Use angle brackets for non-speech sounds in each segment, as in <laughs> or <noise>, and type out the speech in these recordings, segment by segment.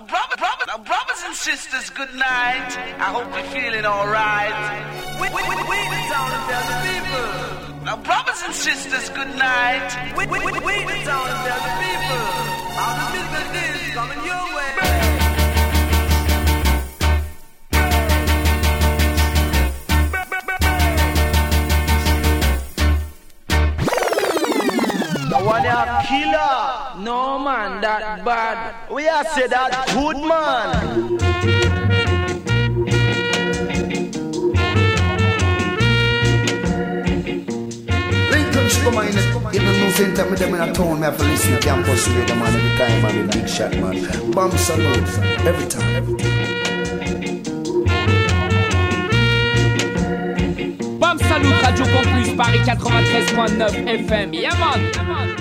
Now, brother, brother, now, brothers and sisters, good night. I hope you're feeling alright. We, we, we, we the town tell the people. Now, brothers and sisters, good night. We, we, we, we the town tell the people. How the business is coming your way. one a killer. No man, that bad. We are say that good man. Come on, in the news center, me them in a town, me have to listen to campus radio, man, every time, man, big shot, man. Bam Salute, every time. Every time. Bam Salut, Radio Campus, Paris 93.9 FM. Yeah, man. Yeah, man.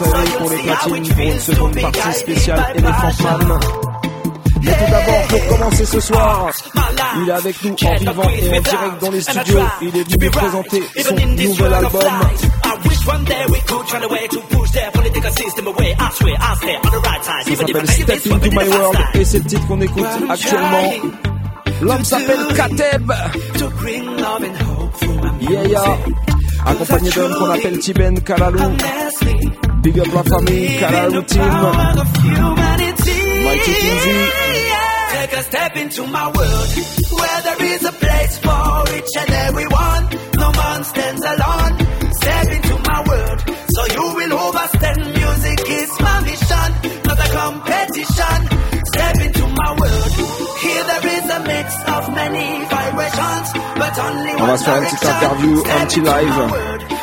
Pour les platines pour une seconde partie spéciale Elephant Man. Mais tout d'abord, pour commencer ce soir, il est avec nous en vivant et en direct dans les studios. Il est venu nous présenter son nouvel album. Ça s'appelle Step Into My World et c'est le titre qu'on écoute actuellement. L'homme s'appelle Kateb. Yeah, yeah. Accompagné d'un qu'on appelle Tiben Kalalou. Big up la famille, Calaloo Team. Mighty Kinsey. Take a step into my world where there is a place for each and everyone. No man stands alone. Step into my world so you will overstand. Music is my mission, not a competition. Step into my world. Here there is a mix of many vibrations, but only On va se faire une petite interview, un petit live.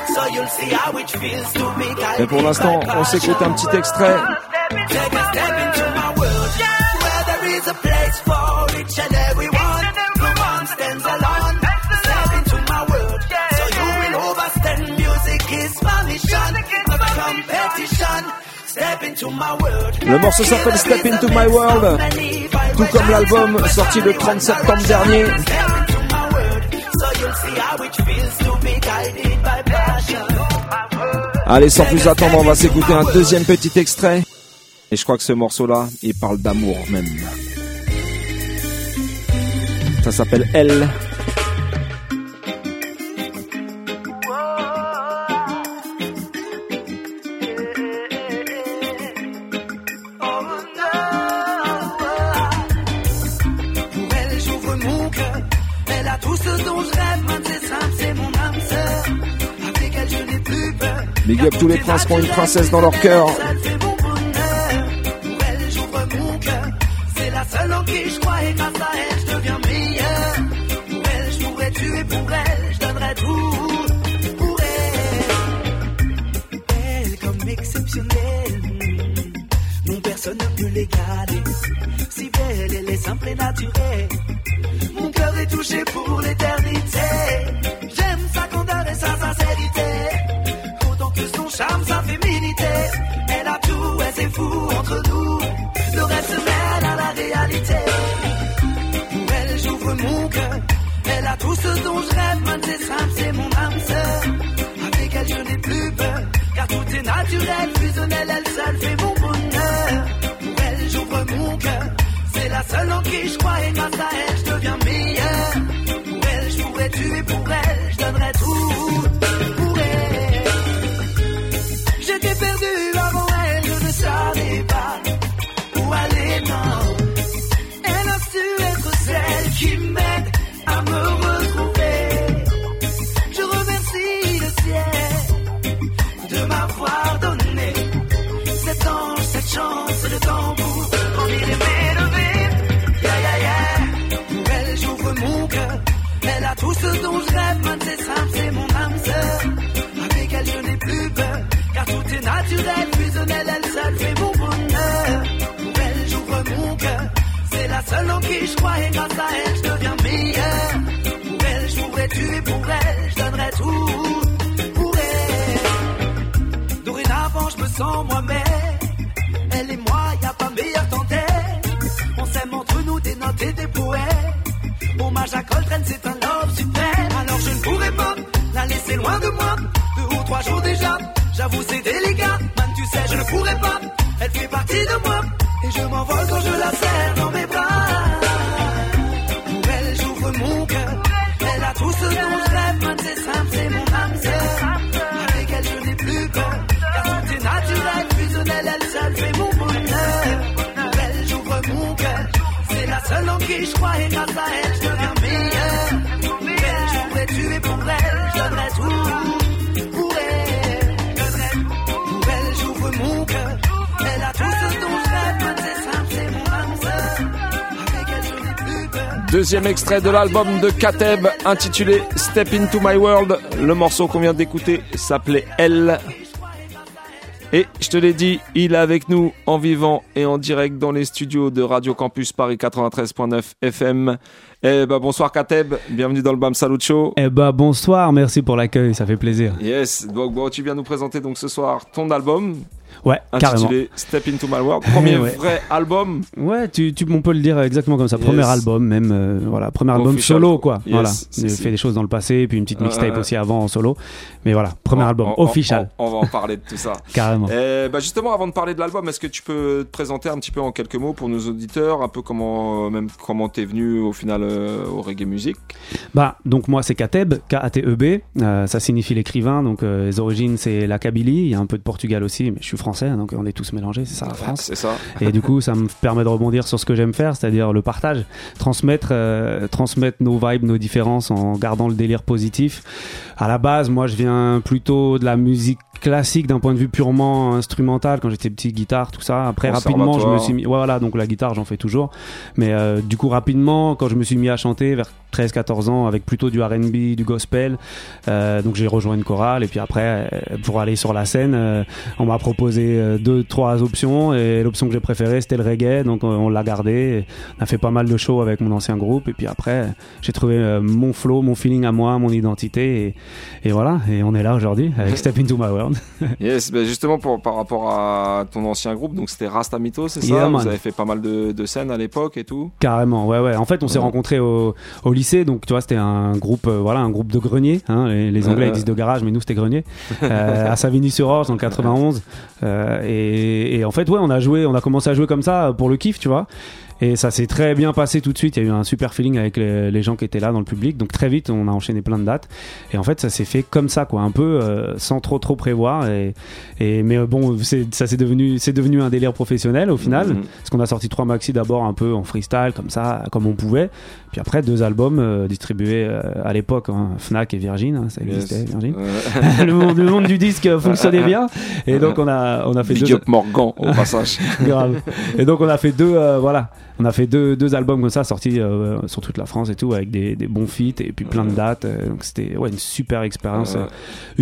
Mais pour l'instant, on s'écoute un petit extrait. Le morceau s'appelle Step Into My World, tout comme l'album sorti le 30 septembre dernier. Allez, sans plus attendre, on va s'écouter un deuxième petit extrait. Et je crois que ce morceau-là, il parle d'amour même. Ça s'appelle Elle. Tous les princes qui ont une princesse dans leur cœur. Sens moi-même. Elle et moi, y a pas meilleur tandem. On s'aime entre nous des notes et des poèmes. Hommage à Coltrane, c'est un love suprême. Alors je ne pourrais pas la laisser loin de moi. Deux ou trois jours déjà, j'avoue c'est délicat. Man, tu sais, je ne pourrais pas. Elle fait partie de moi. Et je m'envole quand je la serre Deuxième extrait de l'album de Kateb intitulé Step Into My World. Le morceau qu'on vient d'écouter s'appelait Elle. Et je te l'ai dit, il est avec nous en vivant et en direct dans les studios de Radio Campus Paris 93.9 FM. Eh ben bonsoir Kateb, bienvenue dans le Bam Salut Show. Eh bah bonsoir, merci pour l'accueil, ça fait plaisir. Yes, donc bon, tu viens nous présenter donc ce soir ton album Ouais, carrément. intitulé Step Into My World, premier Ouais. vrai album. Ouais, tu, tu, on peut le dire exactement comme ça. Premier album, même, euh, voilà, premier album Official. solo, quoi. Yes, voilà, j'ai fait des choses dans le passé, puis une petite mixtape aussi avant en solo. Mais voilà, premier On- album on- on- official, On, on va en parler de tout ça. <laughs> carrément. Eh bah justement, avant de parler de l'album, est-ce que tu peux te présenter un petit peu en quelques mots pour nos auditeurs, un peu comment, euh, même comment t'es venu au final euh, au reggae music? Bah, donc moi c'est Kateb, K-A-T-E-B, euh, ça signifie l'écrivain, donc les origines c'est la Kabylie, il y a un peu de Portugal aussi, mais je suis français, donc on est tous mélangés, c'est ça la France. C'est ça. Et du coup, ça me permet de rebondir sur ce que j'aime faire, c'est-à-dire le partage, transmettre, euh, transmettre nos vibes, nos différences en gardant le délire positif. À la base, moi, je viens plutôt de la musique classique d'un point de vue purement instrumental quand j'étais petit guitare tout ça. Après rapidement je me suis mis voilà donc la guitare j'en fais toujours. Mais euh, du coup rapidement quand je me suis mis à chanter vers 13 14 ans avec plutôt du R&B du gospel euh, donc j'ai rejoint une chorale. Et puis après euh, pour aller sur la scène euh, on m'a proposé euh, deux trois options. Et l'option que j'ai préférée c'était le reggae. Donc euh, on l'a gardé. On a fait pas mal de shows avec mon ancien groupe. Et puis après j'ai trouvé euh, mon flow mon feeling à moi mon identité. Et, et voilà. Et on est là aujourd'hui avec Step Into My World <laughs> Yes, bah justement pour, par rapport à ton ancien groupe, donc c'était Rasta Mythos, c'est ça? Yeah, Vous avez fait pas mal de, de scènes à l'époque et tout? Carrément, ouais, ouais. En fait, on s'est Ouais. rencontrés au, au lycée, donc tu vois, c'était un groupe, euh, voilà, un groupe de grenier. Hein, les, les Anglais Ouais. ils disent de garage, mais nous c'était grenier. <laughs> Euh, à Savigny-sur-Orge, dans le 91. Euh, et, et en fait, ouais, on a joué, on a commencé à jouer comme ça pour le kiff, tu vois. Et ça s'est très bien passé tout de suite. Il y a eu un super feeling avec les, les gens qui étaient là dans le public. Donc très vite, on a enchaîné plein de dates. Et en fait, ça s'est fait comme ça, quoi, un peu euh, sans trop trop prévoir. Et, et mais euh, bon, ça c'est devenu, c'est devenu un délire professionnel au final. Mhm. Parce qu'on a sorti trois maxi d'abord un peu en freestyle comme ça, comme on pouvait. Puis après deux albums euh, distribués euh, à l'époque, hein, Fnac et Virgin, hein, ça Yes. existait Virgin. <laughs> Le, monde, le monde du disque fonctionnait bien. Et donc on a on a fait Big deux up Morgan au passage. <laughs> grave. Et donc on a fait deux euh, voilà, on a fait deux, deux albums comme ça sortis euh, sur toute la France et tout avec des, des bons feats et puis plein de dates. euh, donc c'était ouais une super expérience Euh, euh,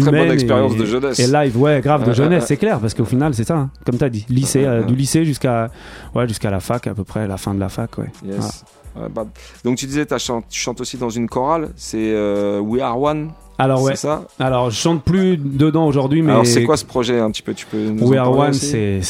très bonne humaine expérience et- de jeunesse. Et live, ouais, grave de jeunesse, c'est clair parce qu'au final c'est ça, hein, comme t'as dit, lycée, euh, du lycée jusqu'à ouais jusqu'à la fac à peu près, la fin de la fac, ouais. Yes. Ouais, bah, donc tu disais, tu chantes aussi dans une chorale, c'est We Are One, Alors ouais, ça alors je chante plus dedans aujourd'hui, mais Alors c'est quoi ce projet un petit peu Tu peux nous We en Are One, c'est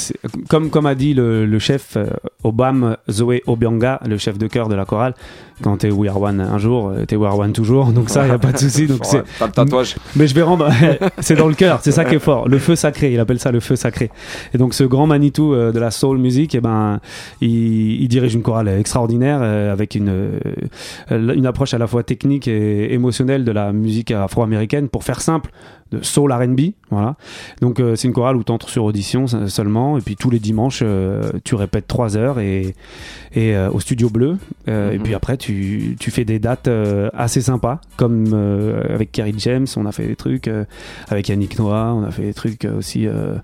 comme comme a dit le, le chef euh, Obam Zoé Obianga, le chef de chœur de la chorale. Quand t'es We Are One un jour, euh, t'es We Are One toujours. Donc ça, y a pas de souci. Donc <laughs> c'est. T'as le tatouage. Mais je vais rendre. <laughs> c'est dans le cœur. C'est ça qui est fort. Le feu sacré. Il appelle ça le feu sacré. Et donc ce grand Manitou euh, de la soul music, eh ben, il, il dirige une chorale extraordinaire avec une une approche à la fois technique et émotionnelle de la musique afro-américaine. Pour faire simple, de soul R&B, voilà. Donc euh, c'est une chorale où tu entres sur audition se- seulement, et puis tous les dimanches euh, tu répètes trois heures et, et euh, au studio bleu, Euh, et Mhm. puis après tu, tu fais des dates euh, assez sympas, comme euh, avec Kerry James, on a fait des trucs, euh, avec Yannick Noah, on a fait des trucs aussi euh,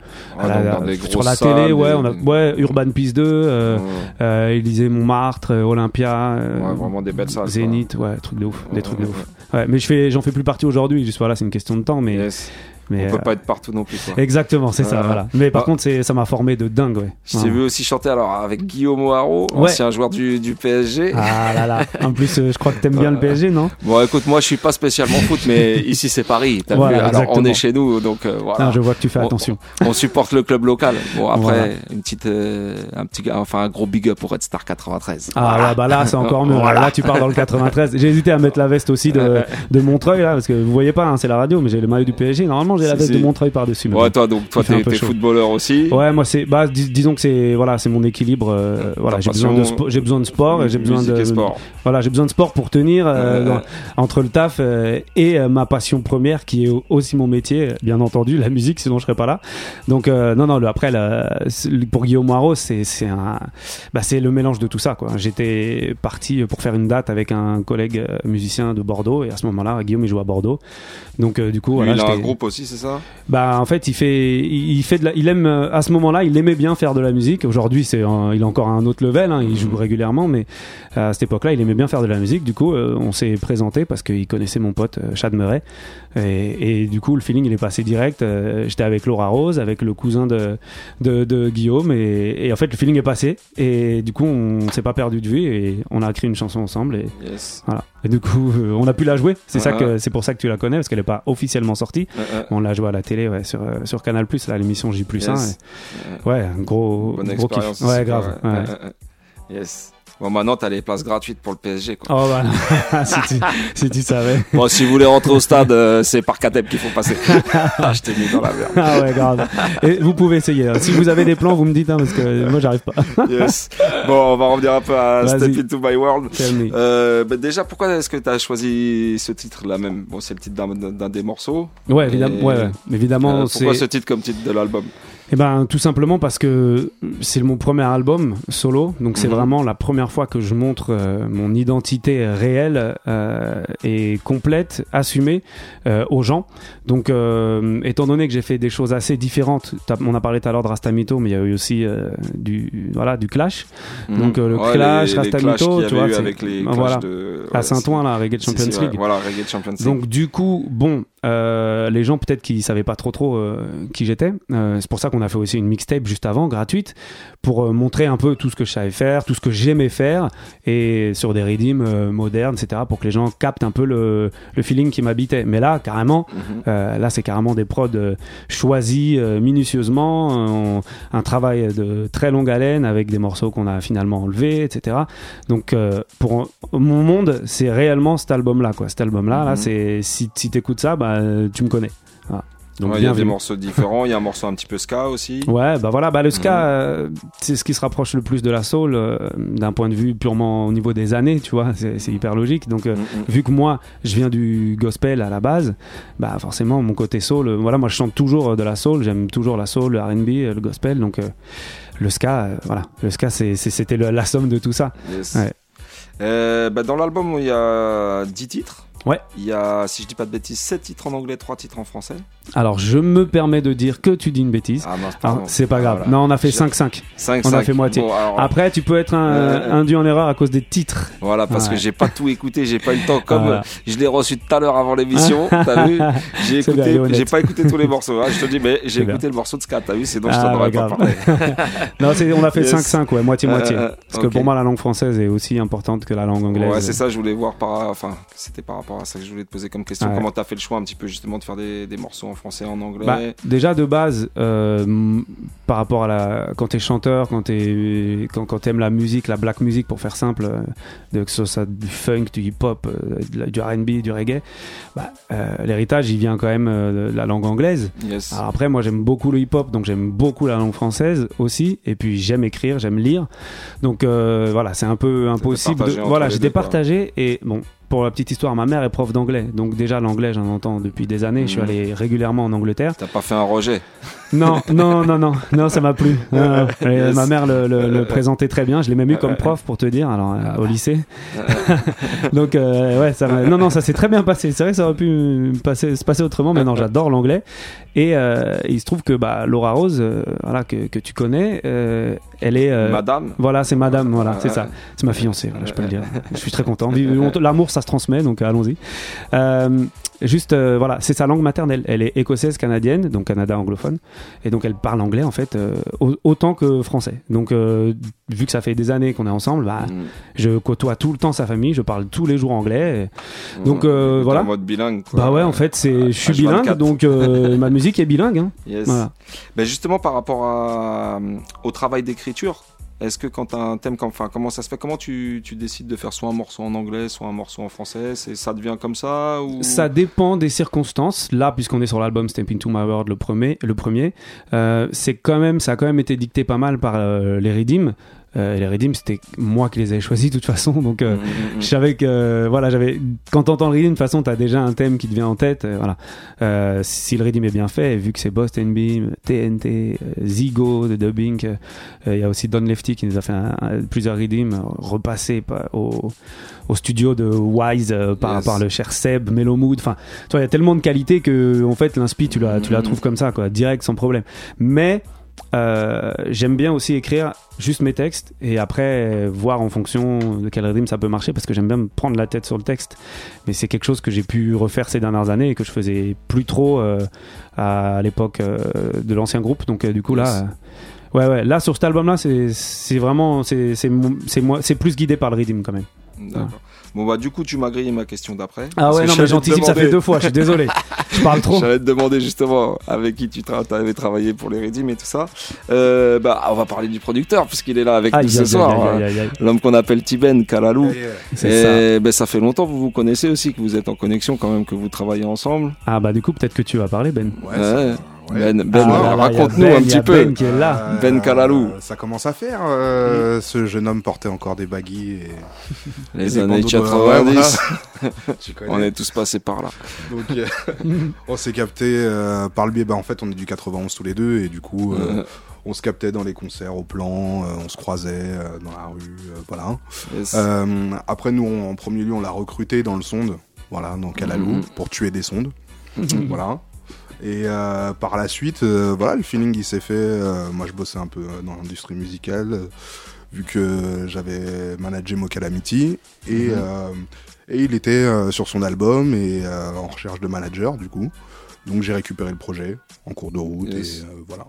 la- des sur la salles, télé, ouais, des- on a, ouais, Urban Peace 2, euh, Ouais. euh, Élysée Montmartre, Olympia, Ouais, vraiment des belles salles. Zénith, ouais, trucs de ouf, des trucs de ouf. Ouais, mais je fais, j'en fais plus partie aujourd'hui, juste voilà, c'est une question de temps, mais, Yes. Mais On peut euh, pas être partout non plus. Quoi. Exactement, c'est ça, Ouais. voilà. Mais par Ah. contre, ça m'a formé de dingue, ouais. Je t'ai Ouais. vu aussi chanter alors avec Guillaume O'Haraud, Ouais. ancien joueur du, du PSG. Ah là là. En plus, euh, je crois que t'aimes bien le PSG, non? Bon, écoute, moi je suis pas spécialement foot, mais ici c'est Paris. T'as Voilà, vu Alors on est chez nous, donc euh, voilà. Ah, Je vois que tu fais On- attention. On supporte le club local. Bon après, Voilà. une petite, euh, un petit, enfin un gros big up pour Red Star 93. Ah ouais, bah là, c'est encore mieux. Là, tu pars dans le 93. J'ai hésité à mettre la veste aussi de, <laughs> de Montreuil, là, parce que vous voyez pas, hein, c'est la radio, mais j'ai le maillot du PSG. Normalement, j'ai la veste de Montreuil par-dessus. bon. toi donc toi t'es footballeur aussi. Ouais, moi c'est bah dis- disons que c'est voilà, c'est mon équilibre euh, voilà, j'ai besoin de j'ai besoin sport et j'ai besoin musique de sport. voilà, j'ai besoin de sport pour tenir euh, dans- entre le taf euh, et ma passion première qui est au- aussi mon métier, bien entendu, la musique sinon je serais pas là. Donc non non, le, après pour Guillaume Moirot, c'est c'est un bah c'est le mélange de tout ça quoi. J'étais parti pour faire une date avec un collègue musicien de Bordeaux et à ce moment-là, Guillaume il joue à Bordeaux. Donc du coup voilà, il a un groupe aussi, c'est ça? Bah en fait il fait il fait de la, il aime euh, à ce moment-là il aimait bien faire de la musique. Aujourd'hui c'est il est encore à un autre level hein, il joue régulièrement mais à cette époque-là il aimait bien faire de la musique. Du coup euh, on s'est présenté parce qu'il connaissait mon pote euh, Chad Murray et, et du coup le feeling il est passé direct euh, j'étais avec Laura Rose avec le cousin de de, de Guillaume et, et en fait le feeling est passé et du coup on s'est pas perdu de vue et on a écrit une chanson ensemble et Yes. voilà et du coup euh, on a pu la jouer c'est ça que c'est pour ça que tu la connais parce qu'elle est pas officiellement sortie on l'a joué à la télé, ouais, sur, euh, sur Canal Plus, là, l'émission J plus 1. Yes. Ouais, un gros, Bonne gros expérience. kiff. Ouais, grave. ouais. Yes. Bon, maintenant, t'as les places gratuites pour le PSG, quoi. Oh, voilà. <laughs> si, tu, si tu savais. Bon, si vous voulez rentrer au stade, euh, c'est par Catep qu'il faut passer. <laughs> Ah, je t'ai mis dans la merde. Ah ouais, grave. Et vous pouvez essayer. hein. Si vous avez des plans, vous me dites, hein, parce que moi, j'arrive pas. <laughs> Yes. Bon, on va revenir un peu à. Step Into My World. Tell me. Euh, bah déjà, pourquoi est-ce que tu as choisi ce titre-là même? Bon, c'est le titre d'un- des morceaux. Ouais, évidemment. Ouais, ouais. Évidemment, Euh, pourquoi ce titre comme titre de l'album? Eh ben, tout simplement parce que c'est mon premier album solo, donc c'est Mhm. vraiment la première fois que je montre euh, mon identité réelle euh, et complète, assumée euh, aux gens. Donc, euh, étant donné que j'ai fait des choses assez différentes, on a parlé tout à l'heure de Rastamito, mais il y a eu aussi euh, du voilà du clash. Donc, euh, le Ouais, Clash, les- Rastamito, tu vois, eu avec les Ah, voilà. de à Saint-Ouen, là, Reggae si, si, Champions ouais, League. Voilà, Reggae Champions League. Donc du coup, bon, euh, les gens peut-être qui savaient pas trop trop euh, qui j'étais. Euh, c'est pour ça qu'on a fait aussi une mixtape juste avant, gratuite, pour euh, montrer un peu tout ce que je savais faire, tout ce que j'aimais faire, et sur des rythmes euh, modernes, etc., pour que les gens captent un peu le, le feeling qui m'habitait. Mais là, carrément, Mhm. euh, là c'est carrément des prods choisis minutieusement, on- un travail de très longue haleine avec des morceaux qu'on a finalement enlevés, etc. Donc euh, pour mon monde, c'est réellement cet album-là, quoi. Cet album-là, là, Mhm. c'est si, si t'écoutes ça, bah tu me connais. Voilà. Donc il y a des morceaux différents, il y a un morceau un petit peu ska aussi. <laughs> Ouais, bah voilà, bah le ska, Mhm. euh, c'est ce qui se rapproche le plus de la soul euh, d'un point de vue purement au niveau des années, tu vois, c'est hyper logique. Donc euh, Mm, mm. vu que moi je viens du gospel à la base, bah forcément mon côté soul, voilà, moi je chante toujours de la soul, j'aime toujours la soul, le R&B, le gospel, donc le ska, voilà, le ska c'était la somme de tout ça. Yes. Ouais. Bah, dans l'album, il y a 10 titres. Ouais. Il y a, si je dis pas de bêtises, 7 titres en anglais, 3 titres en français. Alors je me permets de dire que tu dis une bêtise. Ah pardon. c'est pas grave. Voilà. Non, on a fait J'ai- 5-5. 5, on a 5. fait moitié. Bon, alors, Après, tu peux être un, Euh, induit en erreur à cause des titres. Voilà, parce Ouais. que j'ai pas tout écouté, j'ai pas eu le temps. Comme Voilà. euh, je l'ai reçu tout à l'heure avant l'émission, <laughs> t'as vu J'ai écouté, pas écouté tous les <laughs> morceaux. hein, je te dis, mais j'ai bien. écouté le morceau de Ska, t'as vu C'est donc je Ah, t'en aurais pas grave. parlé. <laughs> Non, on a fait Yes. 5-5, ouais, moitié-moitié. Euh, euh, Parce que pour moi, la langue française est aussi importante que la langue anglaise. Ouais, c'est ça, je voulais voir par, enfin, c'était par rapport rapport à ça que je voulais te poser comme question. Ouais. Comment t'as fait le choix un petit peu justement de faire des, des morceaux en français, en anglais Bah, déjà de base, euh, par rapport à la, quand t'es chanteur, quand t'es, quand, quand t'aimes la musique, la black music pour faire simple, euh, de, que ce soit du funk, du hip hop, de la- du R&B, du reggae, bah, euh, l'héritage il vient quand même euh, de la langue anglaise. Yes. Alors après, moi j'aime beaucoup le hip hop, donc j'aime beaucoup la langue française aussi, et puis j'aime écrire, j'aime lire, donc euh, voilà, c'est un peu impossible. De, voilà, j'étais partagé et bon. Pour la petite histoire, ma mère est prof d'anglais, donc déjà l'anglais j'en entends depuis des années. Je suis Mhm. allé régulièrement en Angleterre. T'as pas fait un rejet? Non, non, non, non, non, ça m'a plu. Yes. Ma mère le, le- le présentait très bien. Je l'ai même eu comme prof pour te dire, alors euh, au lycée. <laughs> Donc euh, ouais, ça m'a- non, non, ça s'est très bien passé. C'est vrai que ça aurait pu passer, se passer autrement, mais non, j'adore l'anglais. Et euh, il se trouve que bah, Laura Rose, euh, voilà, que, que tu connais, euh, elle est. euh, Madame Voilà, c'est Madame. Voilà, c'est ça. C'est ma fiancée. Voilà, je peux le dire. Je suis très content. <laughs> L'amour, ça se transmet, donc allons-y. Euh, juste, euh, voilà, c'est sa langue maternelle. Elle est écossaise canadienne, donc Canada anglophone, et donc elle parle anglais en fait euh, au- autant que français. Donc euh, vu que ça fait des années qu'on est ensemble, bah, Mm. je côtoie tout le temps sa famille, je parle tous les jours anglais. et- Donc, euh, voilà. En mode bilingue. Quoi. Bah ouais, en fait, c'est, je suis H24. bilingue, donc euh, <laughs> ma musique est bilingue. Hein. Yes. Voilà. Ben justement, par rapport à, au travail d'écriture, est-ce que quand un thème, comme, comment ça se fait? Comment tu, décides de faire soit un morceau en anglais, soit un morceau en français? Ça devient comme ça ou... Ça dépend des circonstances. Là, puisqu'on est sur l'album Step Into My World, le premier, le premier euh, c'est quand même, ça a quand même été dicté pas mal par euh, les Redeem. Euh, et les Redeem, c'était moi qui les avais choisis de toute façon. Donc, euh, Mm, mm, mm. je savais que, euh, voilà, j'avais. Quand t'entends le Redeem, de toute façon, t'as déjà un thème qui te vient en tête. euh, voilà. Euh, si le Redeem est bien fait, vu que c'est Boston Beam, TNT, euh, Zigo de dubbing, euh, il y a aussi Don Lefty qui nous a fait un- un- plusieurs euh, repassés au, au studio de Wise par, Yes. par le cher Seb, Mellow Mood. Enfin, tu vois, il y a tellement de qualité que, en fait, l'inspi, tu la, tu la trouves comme ça, quoi, direct, sans problème. Mais, euh, j'aime bien aussi écrire juste mes textes et après voir en fonction de quel rythme ça peut marcher parce que j'aime bien me prendre la tête sur le texte. Mais c'est quelque chose que j'ai pu refaire ces dernières années et que je faisais plus trop euh, à l'époque euh, de l'ancien groupe. Donc, du coup, là. Ouais, ouais, là sur cet album-là, c'est c'est vraiment, c'est moi, plus guidé par le rythme quand même. D'accord. Bon, bah, du coup, tu m'as grillé ma question d'après. Ah ouais, non, mais j'anticipe, ça fait demander- deux fois, je suis désolé. <laughs> je parle trop. J'allais te demander justement avec qui tu tra- avais travaillé pour les Redim et tout ça. Euh, bah, on va parler du producteur puisqu'il est là avec Aïe, nous ce aïe, soir. hein. L'homme qu'on appelle Tiben Kalalou. C'est ça. Et ben, ça fait longtemps que vous vous connaissez aussi, que vous êtes en connexion quand même, que vous travaillez ensemble. Ah bah du coup, peut-être que tu vas parler, Ben. Ouais, Ouais. ça- ouais. Ben, Ben, Ah a raconte-nous Ben, un petit peu. Ben qui est là. Euh, Ben Kalalou. Ça commence à faire. euh, Ce jeune homme portait encore des baguilles et <laughs> Les années bandeaux de- 90, Ouais, voilà. <laughs> Tu connais. on est tous passés par là. Donc, euh, <laughs> on s'est capté euh, par le biais. Bah, en fait, on est du 91 tous les deux et du coup, on se captait dans les concerts au plan, euh, on se croisait euh, dans la rue, euh, voilà. yes. Euh, après, nous, on- en premier lieu, on l'a recruté dans le sonde, voilà, dans Kalalou, Mhm. pour tuer des sondes, voilà. Et euh, par la suite, euh, voilà, le feeling il s'est fait. euh, moi, je bossais un peu dans l'industrie musicale, vu que j'avais managé Mo Calamity et, Mhm. et il était sur son album et en recherche de manager du coup. Donc j'ai récupéré le projet en cours de route Yes. et voilà.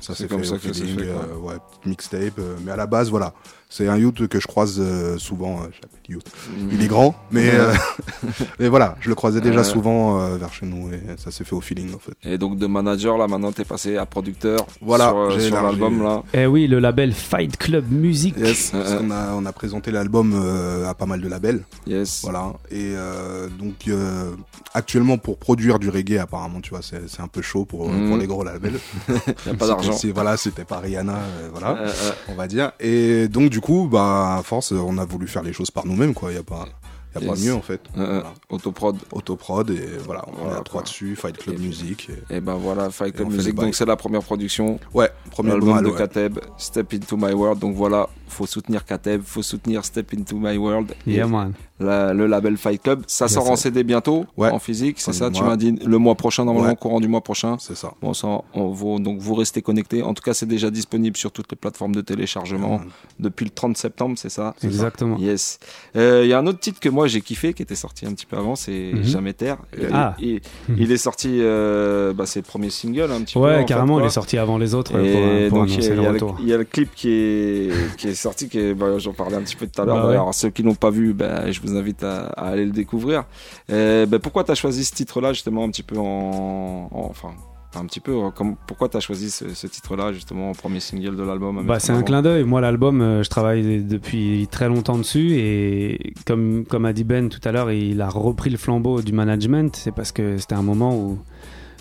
Ça C'est s'est comme fait ça que ça feeling, fait, ouais, petite mixtape. mais à la base, voilà, c'est un youth que je croise euh, souvent. euh, je l'appelle youth. Il est grand, mais, Ouais. euh, <laughs> mais voilà, je le croisais déjà Ouais. souvent euh, vers chez nous et ça s'est fait au feeling en fait. Et donc de manager, là maintenant t'es passé à producteur Voilà, sur, euh, j'ai sur l'album là. Eh oui, le label Fight Club Music. Yes, parce Euh, qu'on a, on a présenté l'album euh, à pas mal de labels. Yes. Voilà. Et euh, donc, euh, actuellement, pour produire du reggae, apparemment, tu vois, c'est c'est un peu chaud pour, pour les gros labels. <laughs> Y a pas <laughs> d'argent. Voilà, c'était pas Rihanna, euh, voilà, Euh, euh, on va dire. Et donc, du coup, bah, à force, on a voulu faire les choses par nous-mêmes, quoi. Il y a pas, y a pas mieux, en fait. euh, euh, Voilà. Autoprod. Autoprod, et voilà, on Voilà, est à trois dessus, Fight Club Et- Music. et- Et ben voilà, Fight Club Music, donc c'est la première production. Ouais, premier album de ouais. Kateb, Step Into My World. Donc voilà, faut soutenir Kateb, faut soutenir Step Into My World. Et Yeah, man. La- le label Fight Club. Ça sort en. CD bientôt, Ouais. en physique, c'est ça Tu m'as dit le mois prochain, normalement, Ouais. au courant du mois prochain. C'est ça. Bon, ça, on vous, donc vous restez connectés. En tout cas, c'est déjà disponible sur toutes les plateformes de téléchargement Ouais. depuis le 30 septembre, c'est ça? Exactement. Yes. Euh, Il y a un autre titre que moi j'ai kiffé, qui était sorti un petit peu avant, c'est Mhm. Jamais Terre. Et- Ah. et- il est sorti, euh, bah, c'est le premier single un petit peu. Ouais, en fait, carrément, il quoi. est sorti avant les autres Et pour, pour donc annoncer le retour. il y a le clip qui est, qui est sorti, qui est- bah, j'en parlais un petit peu tout à l'heure. Bah ouais. d'ailleurs. ceux qui l'ont pas vu, bah, je vous invite à, à aller le découvrir. Et, ben, pourquoi tu as choisi ce titre-là, justement, un petit peu en. en- enfin, un petit peu. euh, Comme, pourquoi tu as choisi ce, ce titre-là, justement, en premier single de l'album Bah, c'est un clin d'œil. Moi, l'album, euh, je travaille depuis très longtemps dessus et comme, comme a dit Ben tout à l'heure, il a repris le flambeau du management. C'est parce que c'était un moment où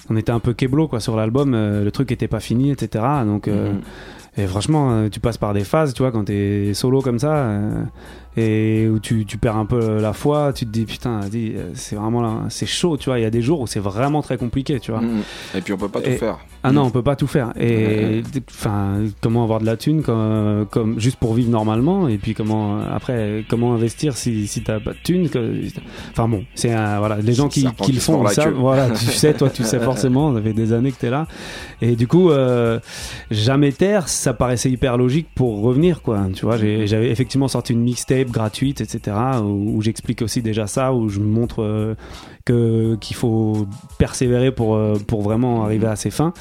on était un peu keblo quoi, sur l'album. euh, le truc était pas fini, etc. Donc, euh, Mhm. et franchement, euh, tu passes par des phases, tu vois, quand t'es solo comme ça euh, et où tu, tu perds un peu la foi, tu te dis putain, euh, c'est vraiment là, c'est chaud, tu vois. Il y a des jours où c'est vraiment très compliqué, tu vois. Mhm. Et puis on peut pas tout faire. Ah non, on peut pas tout faire. Et enfin, comment avoir de la thune comme, comme juste pour vivre normalement et puis comment après comment investir si si t'as pas de thune Enfin bon, c'est voilà, les gens qui, qui le font, queue. Voilà, tu <laughs> sais, toi, tu sais forcément. Ça fait des années que t'es là. Et du coup, euh, jamais taire, ça paraissait hyper logique pour revenir quoi. Tu vois, j'avais effectivement sorti une mixtape gratuite, etc. où, j'explique aussi déjà ça, où je montre euh, que qu'il faut persévérer pour euh, pour vraiment arriver à ses fins.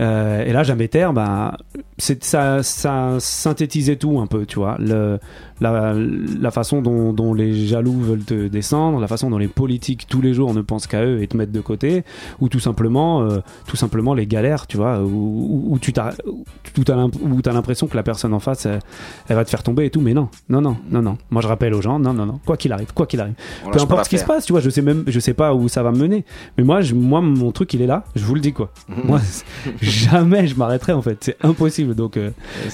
Euh, et là, Jamais Terre, bah, ça, ça synthétisait tout un peu, tu vois. Le, la, la façon dont, dont les jaloux veulent te descendre, la façon dont les politiques tous les jours ne pensent qu'à eux et te mettent de côté, ou tout simplement, euh, tout simplement les galères, tu vois, où, où- où tu où où t'as l'impression que la personne en face, elle, elle va te faire tomber et tout, mais non, non, non, non, non. Moi, je rappelle aux gens, non, non, non, quoi qu'il arrive, quoi qu'il arrive, On peu importe ce qui se passe, tu vois, je sais même, je sais pas où ça va me mener, mais moi, je, moi, mon truc, il est là, je vous le dis quoi. Moi, c'est- <laughs> jamais je m'arrêterai en fait, c'est impossible. Donc, euh,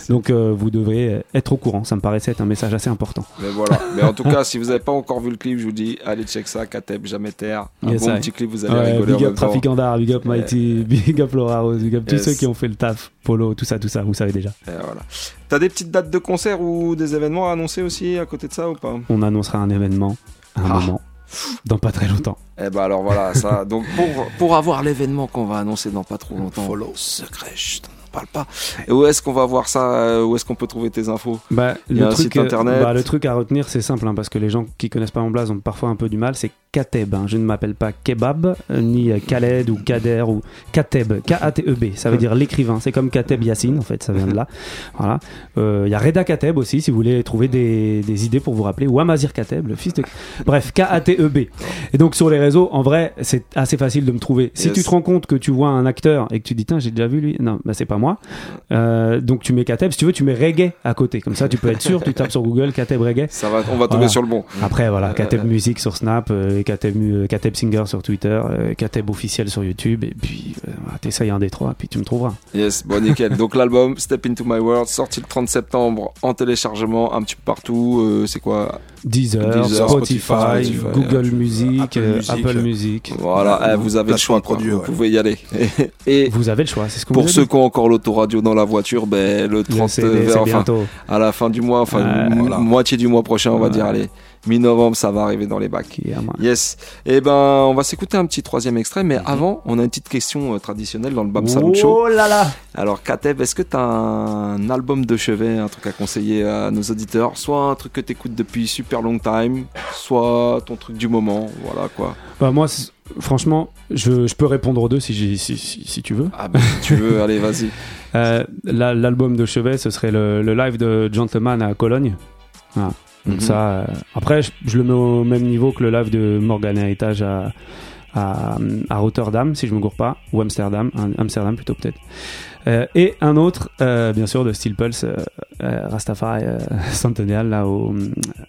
donc euh, vous devrez être au courant. Ça me paraissait être un message assez important. Mais voilà. Mais en tout cas, si vous n'avez pas encore vu le clip, je vous dis, allez check ça, Kateb, jamais terre. Un Yes, bon petit clip, vous allez Ouais, rigoler big up temps. Traficant d'art, big up Mighty, big up Laura Rose, big up tous Yes. ceux qui ont fait le taf, Polo, tout ça, tout ça, vous savez déjà. Et voilà. T'as des petites dates de concert ou des événements à annoncer aussi à côté de ça ou pas? On annoncera un événement à un Ah. moment, dans pas très longtemps. Eh ben alors voilà, ça. Donc pour, pour avoir l'événement qu'on va annoncer dans pas trop longtemps, follow secret, chut, parle pas. Et où est-ce qu'on va voir ça euh, Où est-ce qu'on peut trouver tes infos? Bah, Il y a le un truc, site internet. bah, le truc à retenir, c'est simple, hein, parce que les gens qui connaissent pas mon blaze ont parfois un peu du mal. C'est Kateb. hein. Je ne m'appelle pas Kebab, euh, ni euh, Khaled ou Kader ou Kateb. K-A-T-E-B. Ça veut dire l'écrivain. C'est comme Kateb Yassine, en fait. Ça vient de là. <laughs> Voilà. Euh, Il y a Reda Kateb aussi, si vous voulez trouver des, des idées pour vous rappeler. Ou Amazir Kateb, le fils de. Bref, K-A-T-E-B. Et donc sur les réseaux, en vrai, c'est assez facile de me trouver. Si Yes. tu te rends compte que tu vois un acteur et que tu dis, tiens, j'ai déjà vu lui. Non, bah c'est pas moi. Euh, donc tu mets Kateb. Si tu veux, tu mets reggae à côté. Comme ça, tu peux être sûr. Tu tapes sur Google Kateb reggae. Ça va, on va tomber Voilà. sur le bon. Après, voilà, Kateb Musique sur Snap, euh, Kateb, euh, Kateb Singer sur Twitter, euh, Kateb officiel sur YouTube, et puis euh, t'essayes un des trois, puis tu me trouveras. Yes, bon nickel. Donc l'album Step Into My World sorti le 30 septembre en téléchargement un petit peu partout. Euh, c'est quoi? Deezer, Deezer, Spotify, Spotify, Google Music, Apple euh, Music, Apple euh, Music. Voilà, eh, vous avez le choix. produit, Vous ouais. pouvez y aller. <laughs> Et Vous avez le choix, c'est ce qu'on pour vous ceux qui ont encore l'autoradio dans la voiture, ben le 30 c'est vers- enfin, bientôt. à la fin du mois, enfin moitié du mois prochain, on va dire. Allez, mi-novembre, ça va arriver dans les bacs. Yeah. Yes. Et ben, on va s'écouter un petit troisième extrait, mais avant, on a une petite question euh, traditionnelle dans le Bam Salut Show. Oh là là Alors, Kateb, est-ce que tu as un album de chevet, un truc à conseiller à nos auditeurs? Soit un truc que tu écoutes depuis super long time, soit ton truc du moment, voilà quoi. Bah, moi, franchement, je, je peux répondre aux deux si, j'ai- si, si, si tu veux. Ah ben, si tu veux, allez, vas-y. <laughs> Euh, la- L'album de chevet, ce serait le, le live de Gentleman à Cologne. Voilà. Donc Mhm. ça, euh, après, je, je le mets au même niveau que le live de Morgan Heritage à, à, à Rotterdam, si je me gourre pas, ou Amsterdam, Amsterdam plutôt peut-être. Euh, et un autre, euh, bien sûr, de Steel Pulse, euh, Rastafari <laughs> Centennial, là, au,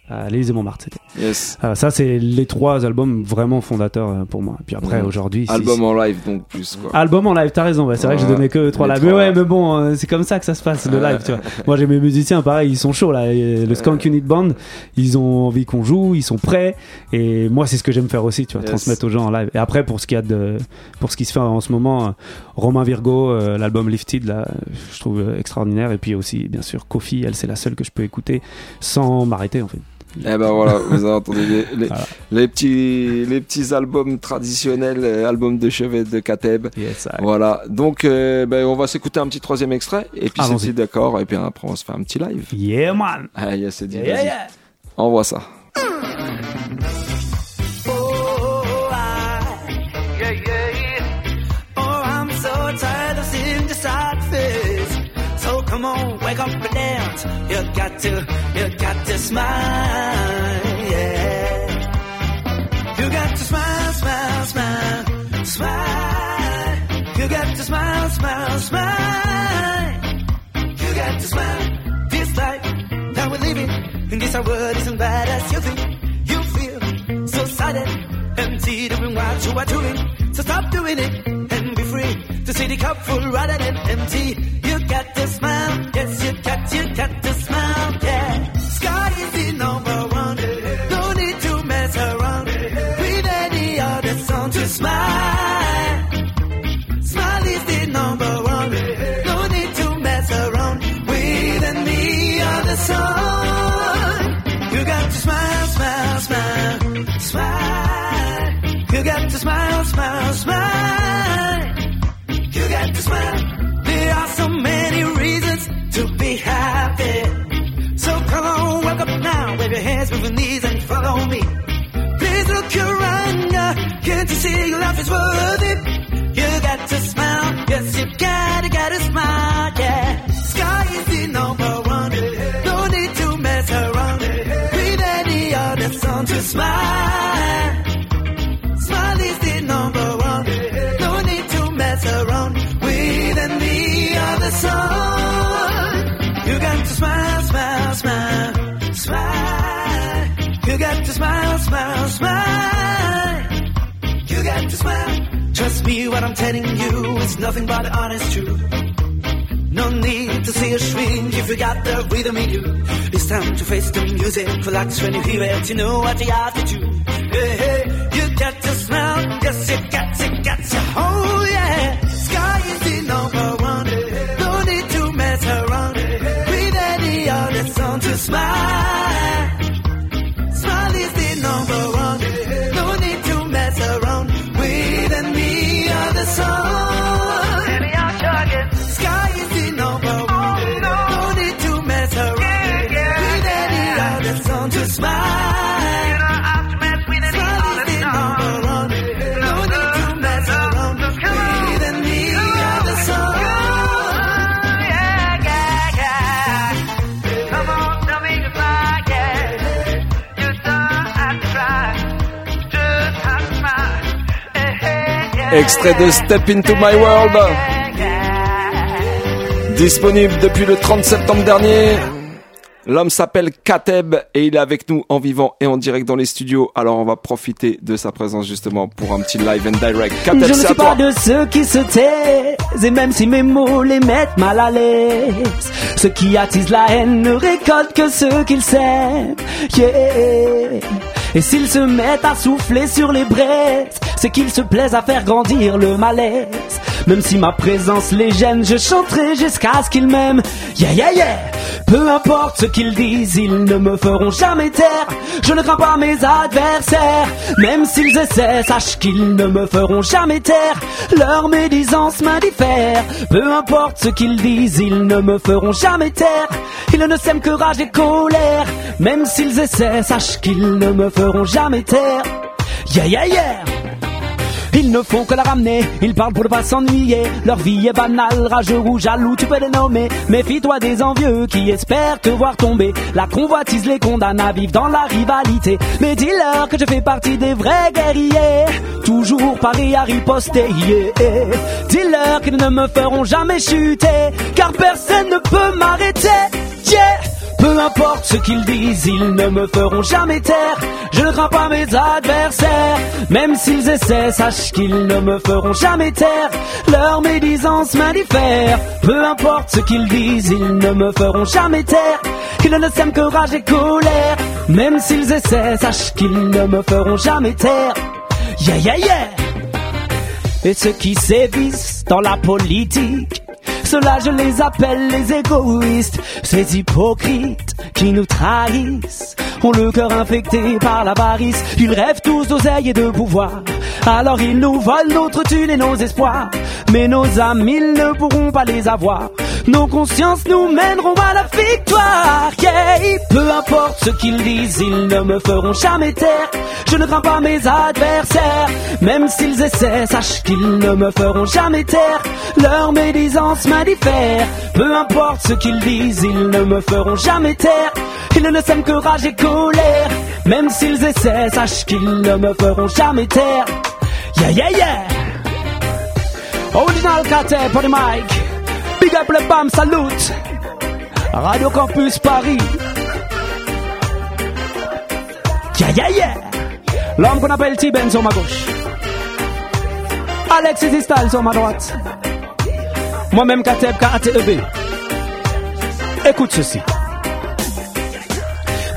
à l'Élysée Montmartre. Yes. Ça, c'est les trois albums vraiment fondateurs pour moi. Puis après, aujourd'hui. Album si- en live, donc plus quoi. Album en live, t'as raison, c'est vrai que Ouais, donné que trois lives. Mais ouais, mais bon, c'est comme ça que ça se passe, le live, tu vois. Moi, j'ai mes musiciens, pareil, ils sont chauds, là. Le Skank Unit Band, ils ont envie qu'on joue, ils sont prêts. Et moi, c'est ce que j'aime faire aussi, tu vois, Yes. transmettre aux gens en live. Et après, pour ce qu'il y a de, pour ce qui se fait en ce moment, Romain Virgo, l'album Là, je trouve extraordinaire. Et puis aussi, bien sûr, Kofi, elle, c'est la seule que je peux écouter sans m'arrêter, en fait. Eh ben voilà, vous avez entendu les, les, Voilà. les petits, les petits albums traditionnels, euh, albums de chevet de Kateb. Yes, Voilà, donc euh, ben, on va s'écouter un petit troisième extrait, et puis c'est d'accord, et puis après on se fait un petit live. Yeah, man! Ah, yes, dit, Yeah, yeah. Envoie ça. Come on, wake up and dance. You got to, you got to smile, yeah. You got to smile, smile, smile, smile. You got to smile, smile, smile. You got to smile. This life that we're living in this our world isn't bad as you think. You feel so silent, empty, doing what you are doing. So stop doing it and be free to see the cup full rather than empty. You got to smile, yes, you got, you got is worth it? You got to smile, yes you gotta, gotta smile, yeah. Sky is the number one. No need to mess around with any other song to smile. Smile is the number one. No need to mess around with any other song. You got to smile, smile, smile, smile. You got to smile, smile, smile. Me, what I'm telling you is nothing but the honest truth. No need to see a shrink if you got the rhythm in you. It's time to face the music. Relax when you hear it. You know what you have to do. Hey, hey, Extrait de Step Into My World. Disponible depuis le 30 septembre dernier. L'homme s'appelle Kateb et il est avec nous en vivant et en direct dans les studios. Alors on va profiter de sa présence justement pour un petit live and direct. Kateb, Je ne suis pas de ceux qui se taisent, et même si mes mots les mettent mal à l'aise, ceux qui attisent la haine ne récoltent que ceux qu'ils sèment. Yeah. Et s'ils se mettent à souffler sur les braises, c'est qu'ils se plaisent à faire grandir le malaise. Même si ma présence les gêne, je chanterai jusqu'à ce qu'ils m'aiment. Yeah, yeah, yeah. Peu importe ce qu'ils disent, ils ne me feront jamais taire. Je ne crains pas mes adversaires, même s'ils essaient, sache qu'ils ne me feront jamais taire. Leur médisance m'indiffère. Peu importe ce qu'ils disent, ils ne me feront jamais taire. Ils ne s'aiment que rage et colère, même s'ils essaient, sache qu'ils ne me feront jamais taire. Yeah, yeah, yeah. Ils ne font que la ramener, ils parlent pour ne pas s'ennuyer. Leur vie est banale, rageux ou jaloux, tu peux les nommer. Méfie-toi des envieux qui espèrent te voir tomber. La convoitise les condamne à vivre dans la rivalité. Mais dis-leur que je fais partie des vrais guerriers. Toujours paris à riposter, yeah. Dis-leur qu'ils ne me feront jamais chuter, car personne ne peut m'arrêter, yeah. Peu importe ce qu'ils disent, ils ne me feront jamais taire. Je ne crains pas mes adversaires, même s'ils essaient, sache qu'ils ne me feront jamais taire. Leur médisance m'indiffère. Peu importe ce qu'ils disent, ils ne me feront jamais taire. Ils ne s'aiment que rage et colère, même s'ils essaient, sache qu'ils ne me feront jamais taire. Yeah, yeah, yeah. Et ceux qui sévissent dans la politique, ceux-là je les appelle les égoïstes, ces hypocrites qui nous trahissent, ont le cœur infecté par l'avarice, ils rêvent tous d'oseille et de pouvoir, alors ils nous volent notre thune et nos espoirs, mais nos amis ils ne pourront pas les avoir, nos consciences nous mèneront à la victoire. Peu importe ce qu'ils disent, ils ne me feront jamais taire, je ne crains pas mes adversaires, même s'ils essaient, sache qu'ils ne me feront jamais taire, leur médisance m'indiffère, peu importe ce qu'ils disent, ils ne me feront jamais taire, ils ne s'aiment que rage et Même s'ils essaient, sache qu'ils ne me feront jamais taire. Yeah, yeah, yeah. Original Carter pour le mic. Big up le BAM, salute. Radio Campus Paris. Yeah, yeah, yeah. L'homme qu'on appelle Tiben sur ma gauche. Alex Zistal sur ma droite. Moi-même Kateb KATEB. Écoute ceci.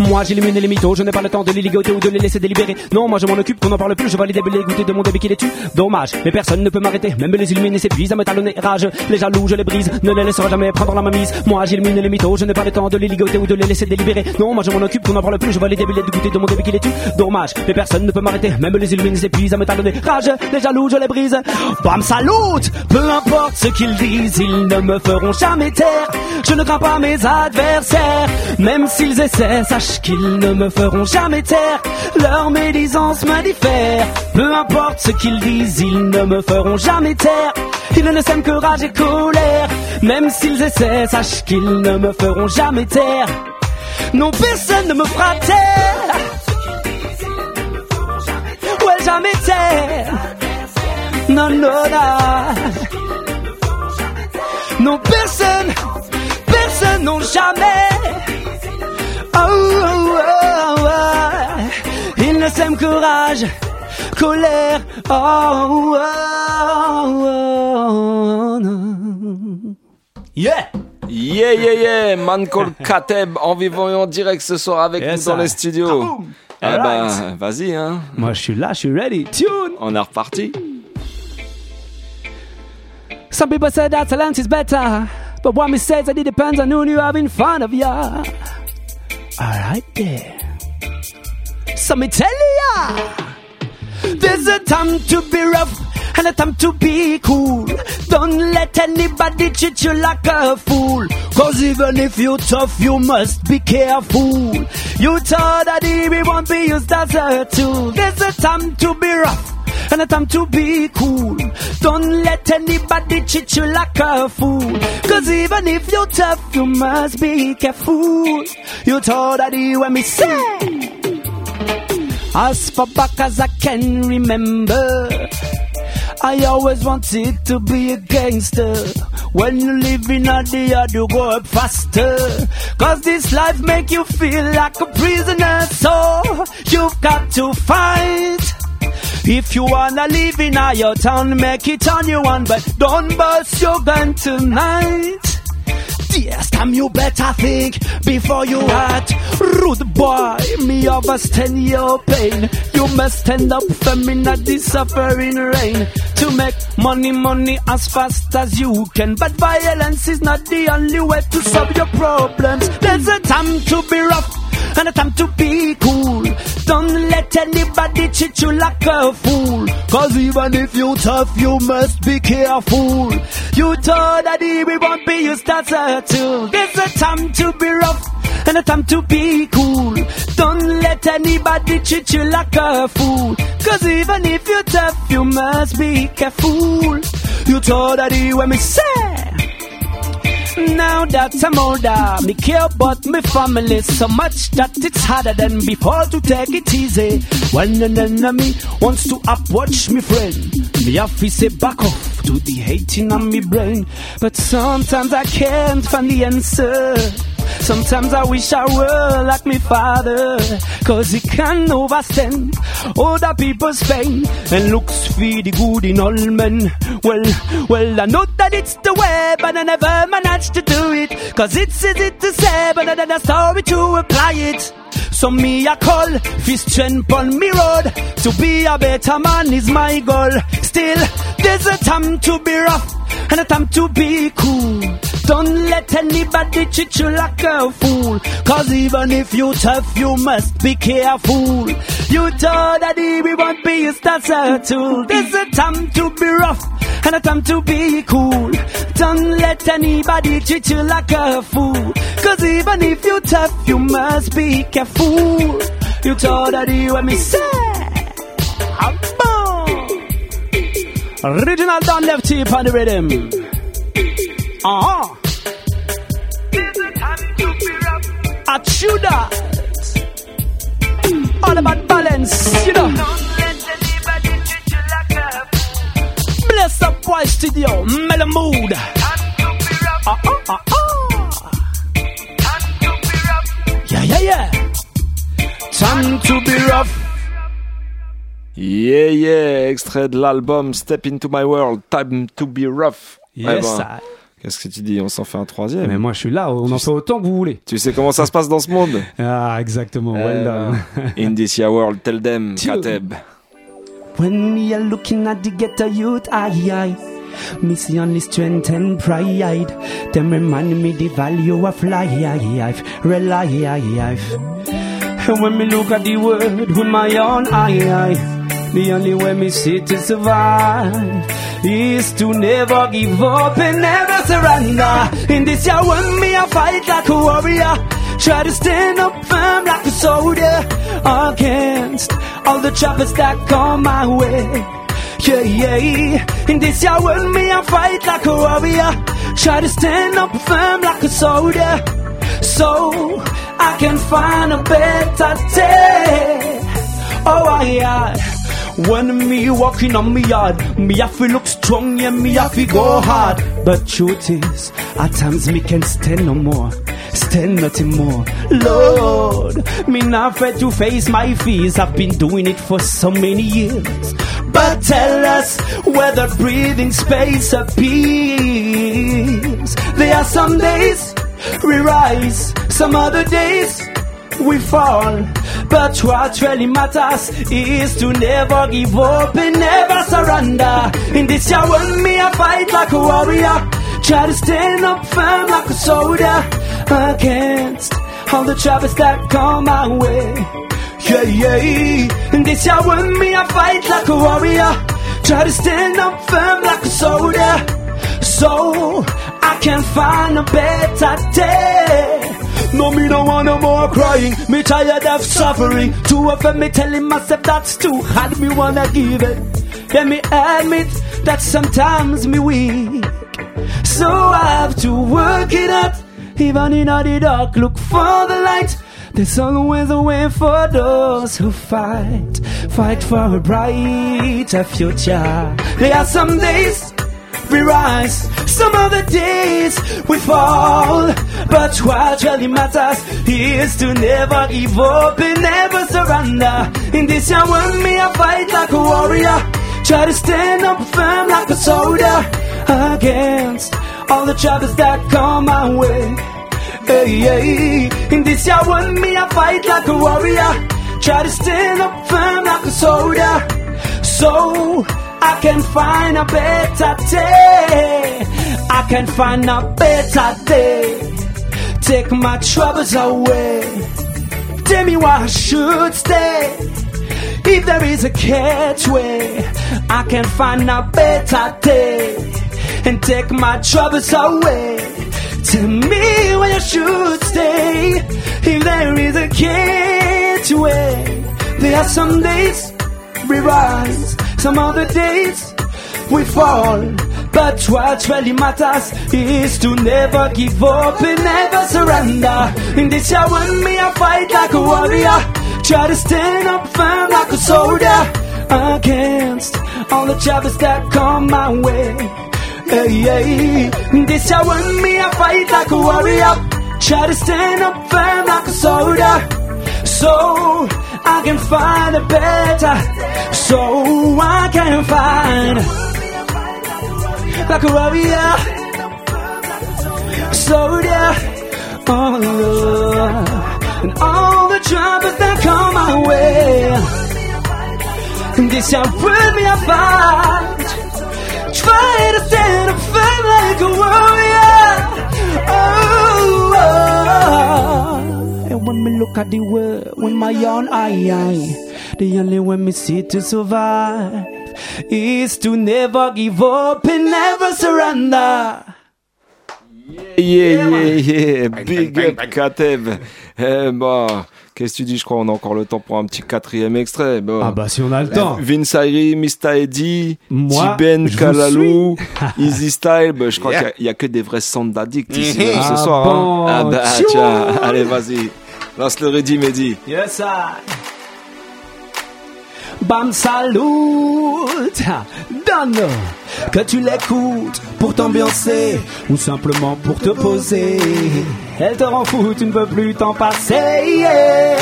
Moi j'élimine les mythos, je n'ai pas le temps de les ligoter ou de les laisser délibérer. Non, moi je m'en occupe, qu'on n'en parle plus, je vais les goûter de mon débit qui les tue. Dommage, mais personne ne peut m'arrêter, même les illuminer s'épuisent à m'étalonner. Rage, les jaloux, je les brise, ne les laisserai jamais prendre la mamise. Moi j'élimine les mythos, je n'ai pas le temps de les ligoter ou de les laisser délibérer. Non, moi je m'en occupe, qu'on n'en parle plus, je vais les débiller, goûter de mon débit qui les tue. Dommage, mais personne ne peut m'arrêter, même les illuminer s'épuisent à m'étalonner. Rage, les jaloux, je les brise. Bam, salut Peu importe ce qu'ils disent, ils ne me feront jamais taire. Je ne crains pas mes adversaires, même s'ils essaient, qu'ils ne me feront jamais taire. Leur médisance me diffère. Peu importe ce qu'ils disent, ils ne me feront jamais taire. Ils ne s'aiment que rage et colère. Même s'ils essaient, sache qu'ils ne me feront jamais taire. Non, personne ne me fera taire. Ouais, jamais taire. Non, non, non. Non, personne, personne, non, jamais. Oh, oh, oh, oh. Il ne s'aime que rage, colère. Oh, oh, oh, non. Yeah! Yeah, yeah, yeah! Man called <laughs> Kateb en vivant et en direct ce soir avec Yes, nous dans sir. les studios. Eh Alright. ben, vas-y, hein. Moi, je suis là, je suis ready. Tune! On est reparti. Some people say that silence is better, but what me says that it depends on who you have in front of ya. Alright there. So me tell ya, there's a time to be rough and a time to be cool. Don't let anybody treat you like a fool. Cause even if you're tough, you must be careful. You thought that we won't be used as a tool. There's a time to be rough and a time to be cool. Don't let anybody treat you like a fool. Cause even if you're tough, you must be careful. You told that when me say. As far back as I can remember, I always wanted to be a gangster. When you live in a yard, you go up faster. Cause this life make you feel like a prisoner. So you've got to fight. If you wanna live in your town, make it on your own, but don't bust your gun tonight. This time you better think before you act. Rude boy, me understand your pain. You must stand up for me, not the suffering rain to make money, money as fast as you can. But violence is not the only way to solve your problems. There's a time to be rough and a time to be cool. Don't let anybody treat you like a fool. Cause even if you tough, you must be careful. You thought that we won't be used as tool. There's a time to be rough and a time to be cool. Don't let anybody treat you like a fool. Cause even if you're tough, you must be careful. You thought that when me say. Now that I'm older, me care about my family so much that it's harder than before to take it easy. When an enemy wants to approach me friend, me have to say back off to the hating on me brain. But sometimes I can't find the answer. Sometimes I wish I were like my father, cause he can overstand other people's pain and looks for the good in all men. Well, well, I know that it's the way, but I never managed to do it, cause it's easy to say, but then a story to apply it. So me a call, fist strength on me road, to be a better man is my goal. Still, there's a time to be rough and a time to be cool. Don't let anybody treat you like a fool. Cause even if you tough, you must be careful. You thought that we won't be a tool. There's a time to be rough and a time to be cool. Don't let anybody treat you like a fool. Cause even if you tough, you must be careful. You thought that when me say. Original Don Left Tip on the rhythm. Uh-huh. A that. bad, bad balance, you know. Bless up, boy, studio, mellow mood. Ah, ah, ah, ah. Yeah, yeah, yeah. Time to be rough. Yeah, yeah, extrait de l'album Step Into My World, Time to Be Rough. Ouais, Yes, ben, I- Qu'est-ce que tu dis? On s'en fait un troisième. Mais moi, je suis là, on en fait autant que vous voulez. Tu sais comment ça se passe dans ce monde? <laughs> Ah, exactement, well Euh, done. In this year world, tell them. Kateb. When me a looking at the ghetto youth, aye aye. Me see only strength and pride. Them remind me the value of life, rely life. And when me look at the world with my own eye, eye, the only way me see to survive is to never give up and never surrender. In this year when me I fight like a warrior, try to stand up firm like a soldier against all the troubles that come my way. Yeah, yeah. In this year when me I fight like a warrior, try to stand up firm like a soldier, so I can find a better day. Oh, I, I. When me walking on me yard, me have to look strong, yeah, me have to go hard. But truth is, at times me can stand no more, stand nothing more. Lord, me not afraid to face my fears. I've been doing it for so many years. But tell us whether breathing space appears. There are some days we rise, some other days we fall. But what really matters is to never give up and never surrender. In this year when me I fight like a warrior, try to stand up firm like a soldier against all the troubles that come my way. Yeah, yeah. In this year when me I fight like a warrior, try to stand up firm like a soldier, so I can find a better day. No, me don't want no more crying. Me tired of suffering. Too often me telling myself that's too hard. Me wanna give it. Then me admit that sometimes me weak. So I have to work it out. Even in the dark, look for the light. There's always a way for those who fight. Fight for a brighter future. There are some days we rise, some other days we fall. But what really matters is to never give up and never surrender. In this year when me I fight like a warrior, try to stand up firm like a soldier against all the troubles that come my way. Hey, hey. In this year when me I fight like a warrior, try to stand up firm like a soldier, so I can find a better day. I can find a better day. Take my troubles away. Tell me why I should stay. If there is a catchway, I can find a better day and take my troubles away. Tell me why I should stay. If there is a catchway, there are some days we rise, some other days we fall. But what really matters is to never give up and never surrender. In this year when me I fight like a warrior, try to stand up firm like a soldier against all the troubles that come my way. Hey, hey. This year when me I fight like a warrior, try to stand up firm like a soldier, so I can find a better, so I can find like a warrior, soldier, oh Lord, and all the troubles that come my way. This shall bring me a fight. Try to stand up firm like a warrior. Oh, oh. oh. When me look at the world with my own eye, eye, the only way me see to survive is to never give up and never surrender. Yeah, yeah, yeah, big up Kateb. Eh bah, qu'est-ce que tu dis? Je crois qu'on a encore le temps pour un petit quatrième extrait. Bon. Ah bah si on a le temps. Vince Ayri, Mista Eddy, Tiben Kalalou, <laughs> Easy Style. Bah, je crois Yeah. qu'il y a- a que des vrais sound addicts ici Mhm. même Ah ce soir. bon, hein. Ah bah tiens, allez vas-y, Laisse le Mehdi. Yes, sir. Bam Salut Donne que tu l'écoutes pour t'ambiancer ou simplement pour te poser. Elle te rend fou, tu ne veux plus t'en passer. yeah.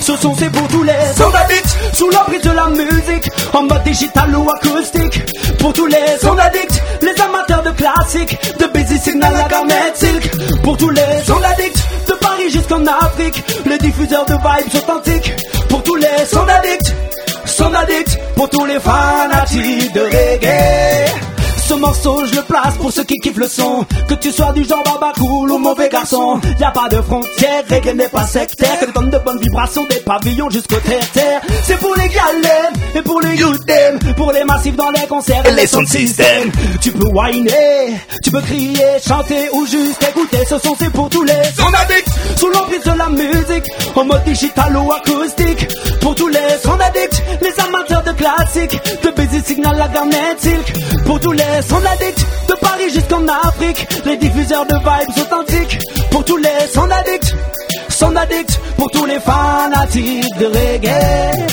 Ce son c'est pour tous les addicts sous l'emprise de la musique en mode digital ou acoustique. Pour tous les sons addicts, les amateurs de classiques, de Busy Signal à Garnet Silk. Pour tous les sons addicts, de Paris jusqu'en Afrique, les diffuseurs de vibes authentiques. Pour tous les sons addicts, son addict pour tous les fanatiques de reggae. Ce morceau, je le place pour ceux qui kiffent le son. Que tu sois du genre baba cool ou mauvais garçon. Y a pas de frontières, reggae n'est pas sectaire. Que donne de bonnes vibrations des pavillons jusqu'au terre-terre. C'est pour les galères et pour les youth them. Pour les massifs dans les concerts et les sound systems. Tu peux whiner, tu peux crier, chanter ou juste écouter. Ce son, c'est pour tous les son addicts. Sous l'emprise de la musique, en mode digital ou acoustique. Pour tous les son addicts, les amateurs de classiques. De Busy Signal à Garnet Silk. Pour tous les son addicts, de Paris jusqu'en Afrique. Les diffuseurs de vibes authentiques. Pour tous les son addicts, son addict. Pour tous les fanatiques de reggae.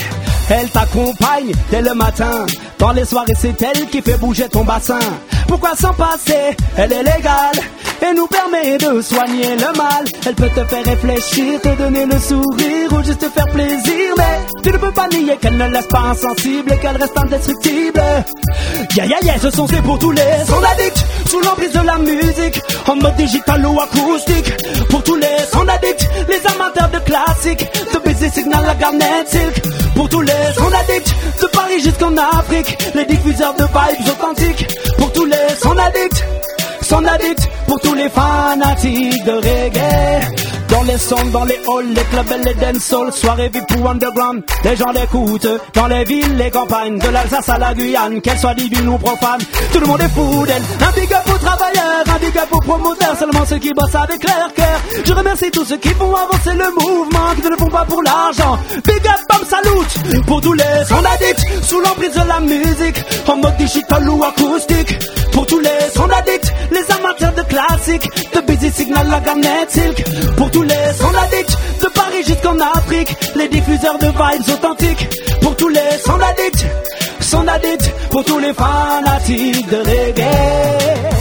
Elle t'accompagne dès le matin. Dans les soirées, c'est elle qui fait bouger ton bassin. Pourquoi s'en passer? Elle est légale et nous permet de soigner le mal. Elle peut te faire réfléchir, te donner le sourire ou juste te faire plaisir. Mais tu ne peux pas nier qu'elle ne laisse pas insensible et qu'elle reste indestructible. Yeah, yeah, yeah, ce son c'est pour tous les son addicts sous l'emprise de la musique en mode digital ou acoustique. Pour tous les son addicts, les amateurs de classiques, de Busy Signal à Garnet Silk. Pour tous les son addicts, de Paris jusqu'en Afrique, les diffuseurs de vibes authentiques. Son pour tous les fanatiques de reggae. Dans les sons, dans les halls, les clubs et les dancehall, soirée VIP ou underground, les gens l'écoutent. Dans les villes, les campagnes, de l'Alsace à la Guyane, qu'elle soit divine ou profane, tout le monde est fou d'elle. Un big up aux travailleurs, un big up aux promoteurs, seulement ceux qui bossent avec leur cœur. Je remercie tous ceux qui font avancer le mouvement, qui ne le font pas pour l'argent. Big up, bam, salut pour tous les sons addicts, sous l'emprise de la musique, en mode digital ou acoustique. Pour tous les sons addicts, amateurs de classiques, de Busy Signal, la Silk. Pour tous les addicts, de Paris jusqu'en Afrique, les diffuseurs de vibes authentiques. Pour tous les sons addicts, pour tous les fanatiques de reggae.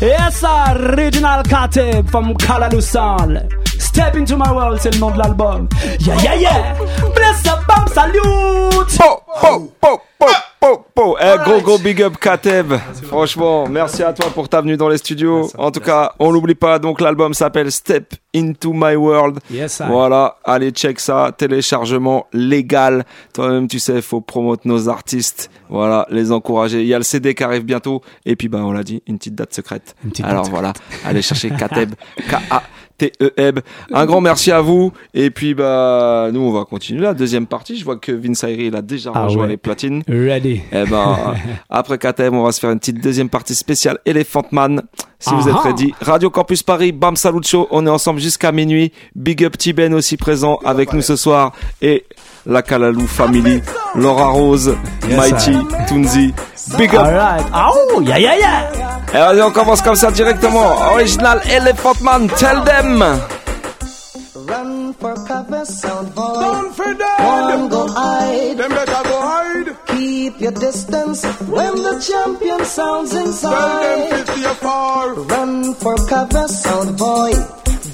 Yes, original Kateb from Kalalusal. Step into my world, c'est le nom de l'album. Yeah, yeah, yeah. Bless up, bam, salute. Po, po. Eh, go, go, big up, Kateb. Franchement, merci à toi pour ta venue dans les studios. En tout cas, on l'oublie pas. Donc, l'album s'appelle Step into my world. Yes. Voilà. Allez, check ça. Téléchargement légal. Toi-même, tu sais, faut promouvoir nos artistes. Voilà, les encourager. Il y a le CD qui arrive bientôt. Et puis, ben, on l'a dit, une petite date secrète. petite Alors, date voilà. Allez chercher Kateb. <laughs> K-A. T-E-B. Un grand merci à vous. Et puis, bah, nous, on va continuer la deuxième partie. Je vois que Vince Ayri, il a déjà Ah rejoint ouais. les platines. Ready. Eh ben, <laughs> après KTM, on va se faire une petite deuxième partie spéciale Elephant Man. Si vous êtes Ah ah. ready. Radio Campus Paris, Bam Salut Show. On est ensemble jusqu'à minuit. Big up Tiben aussi présent avec nous ce soir. Et la Kalalou Family, Laura Rose, Yes, Mighty, sir. Tunzi. Big up. Alright. Oh, yeah, yeah, yeah. Et allez, on commence comme ça directement. Original Elephant Man, tell them. Run for cover, sound boy. Don't for them. One go hide. Them better go hide. Keep your distance when the champion sounds Tell them inside. 50 afar. Run for cover, sound boy.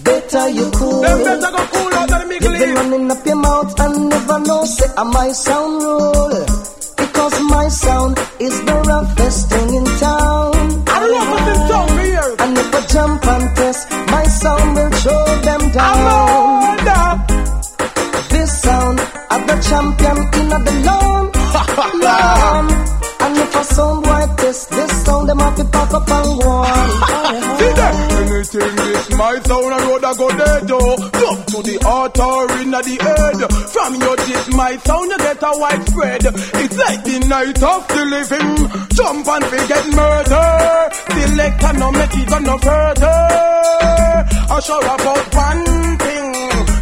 Better you cool. Them better go cool out big You've been running up your mouth and never know say I my sound rule. Because my sound is the roughest thing in town. I love what this me here. And if I jump and test, my sound will show them down. This sound of the champion in the lawn. lawn. <laughs> And if I sound like this, this sound them have to pop up and go on. <laughs> See them. Anything this my sound a road a go dead oh. Jump to the altar in the head. From your this my sound you get a widespread. It's like the night of the living. Jump and forget murder. Select and no make it go no further. I show about one thing.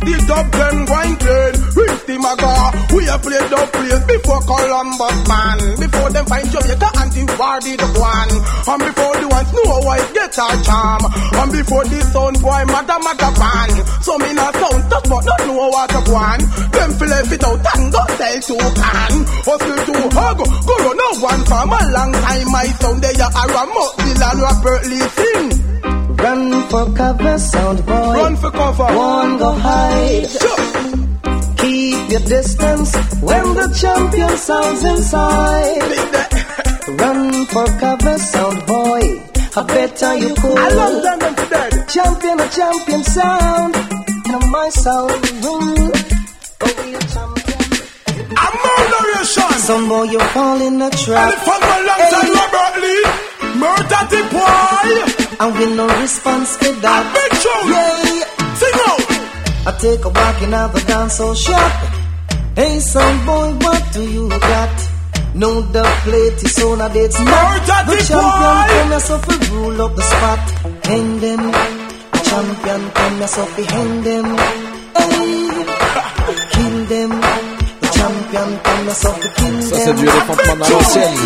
The Dublin wine trade. Rinse the maga. We have played the place before Columbus man. Before them find Jamaica and the war did one. And before the ones know white get a charm. And before the sound boy mother mother ban. So me not sound tough but not no know what to go on. Them feel it out and go tell to can. Hustle to hug, go run no one from a long time. My sound they are a mouth, Dylan rapper sing. Run for cover, sound boy. Run for cover. One go hide. Keep your distance when the champion sounds inside. Run for cover, sound boy. I better you cool. I love them today. Champion, a champion sound. And my sound. Oh, a champion. I'm murderation. Some boy, you fall in a trap. And from alongside Hey. Robert Lee, murder the boy. And we no response for that. Big tune. Yeah. Sing out. I take a walk in the dance so shop. Hey, some boy, what do you got? No, the plate is on a date spot. Murder The the champion boy. come here so fi rule up the spot. Hang them. The champion come here so fi hang them. Hey, kill them. The champion come here so fi kill Ça, them. c'est du Elephant Man à l'ancienne.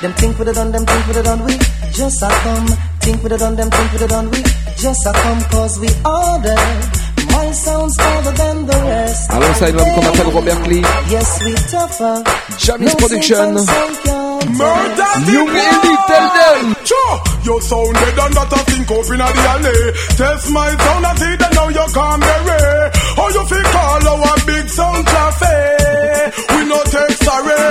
Them think we done, them think with we done, we just a come. Think with we done, them think with we done, we just a come cause we order. My sound's other than the rest. Alongside l'homme qu'on appelle Robert Lee. Yes, we tougher. Jamis No Production. sense and sound Murder the Young boy. Ellie, tell them. Sure, you sounded and that a think up in the alley. Test my sound and see that now you can't bury. How you feel call our big sound cafe? We no take sorry,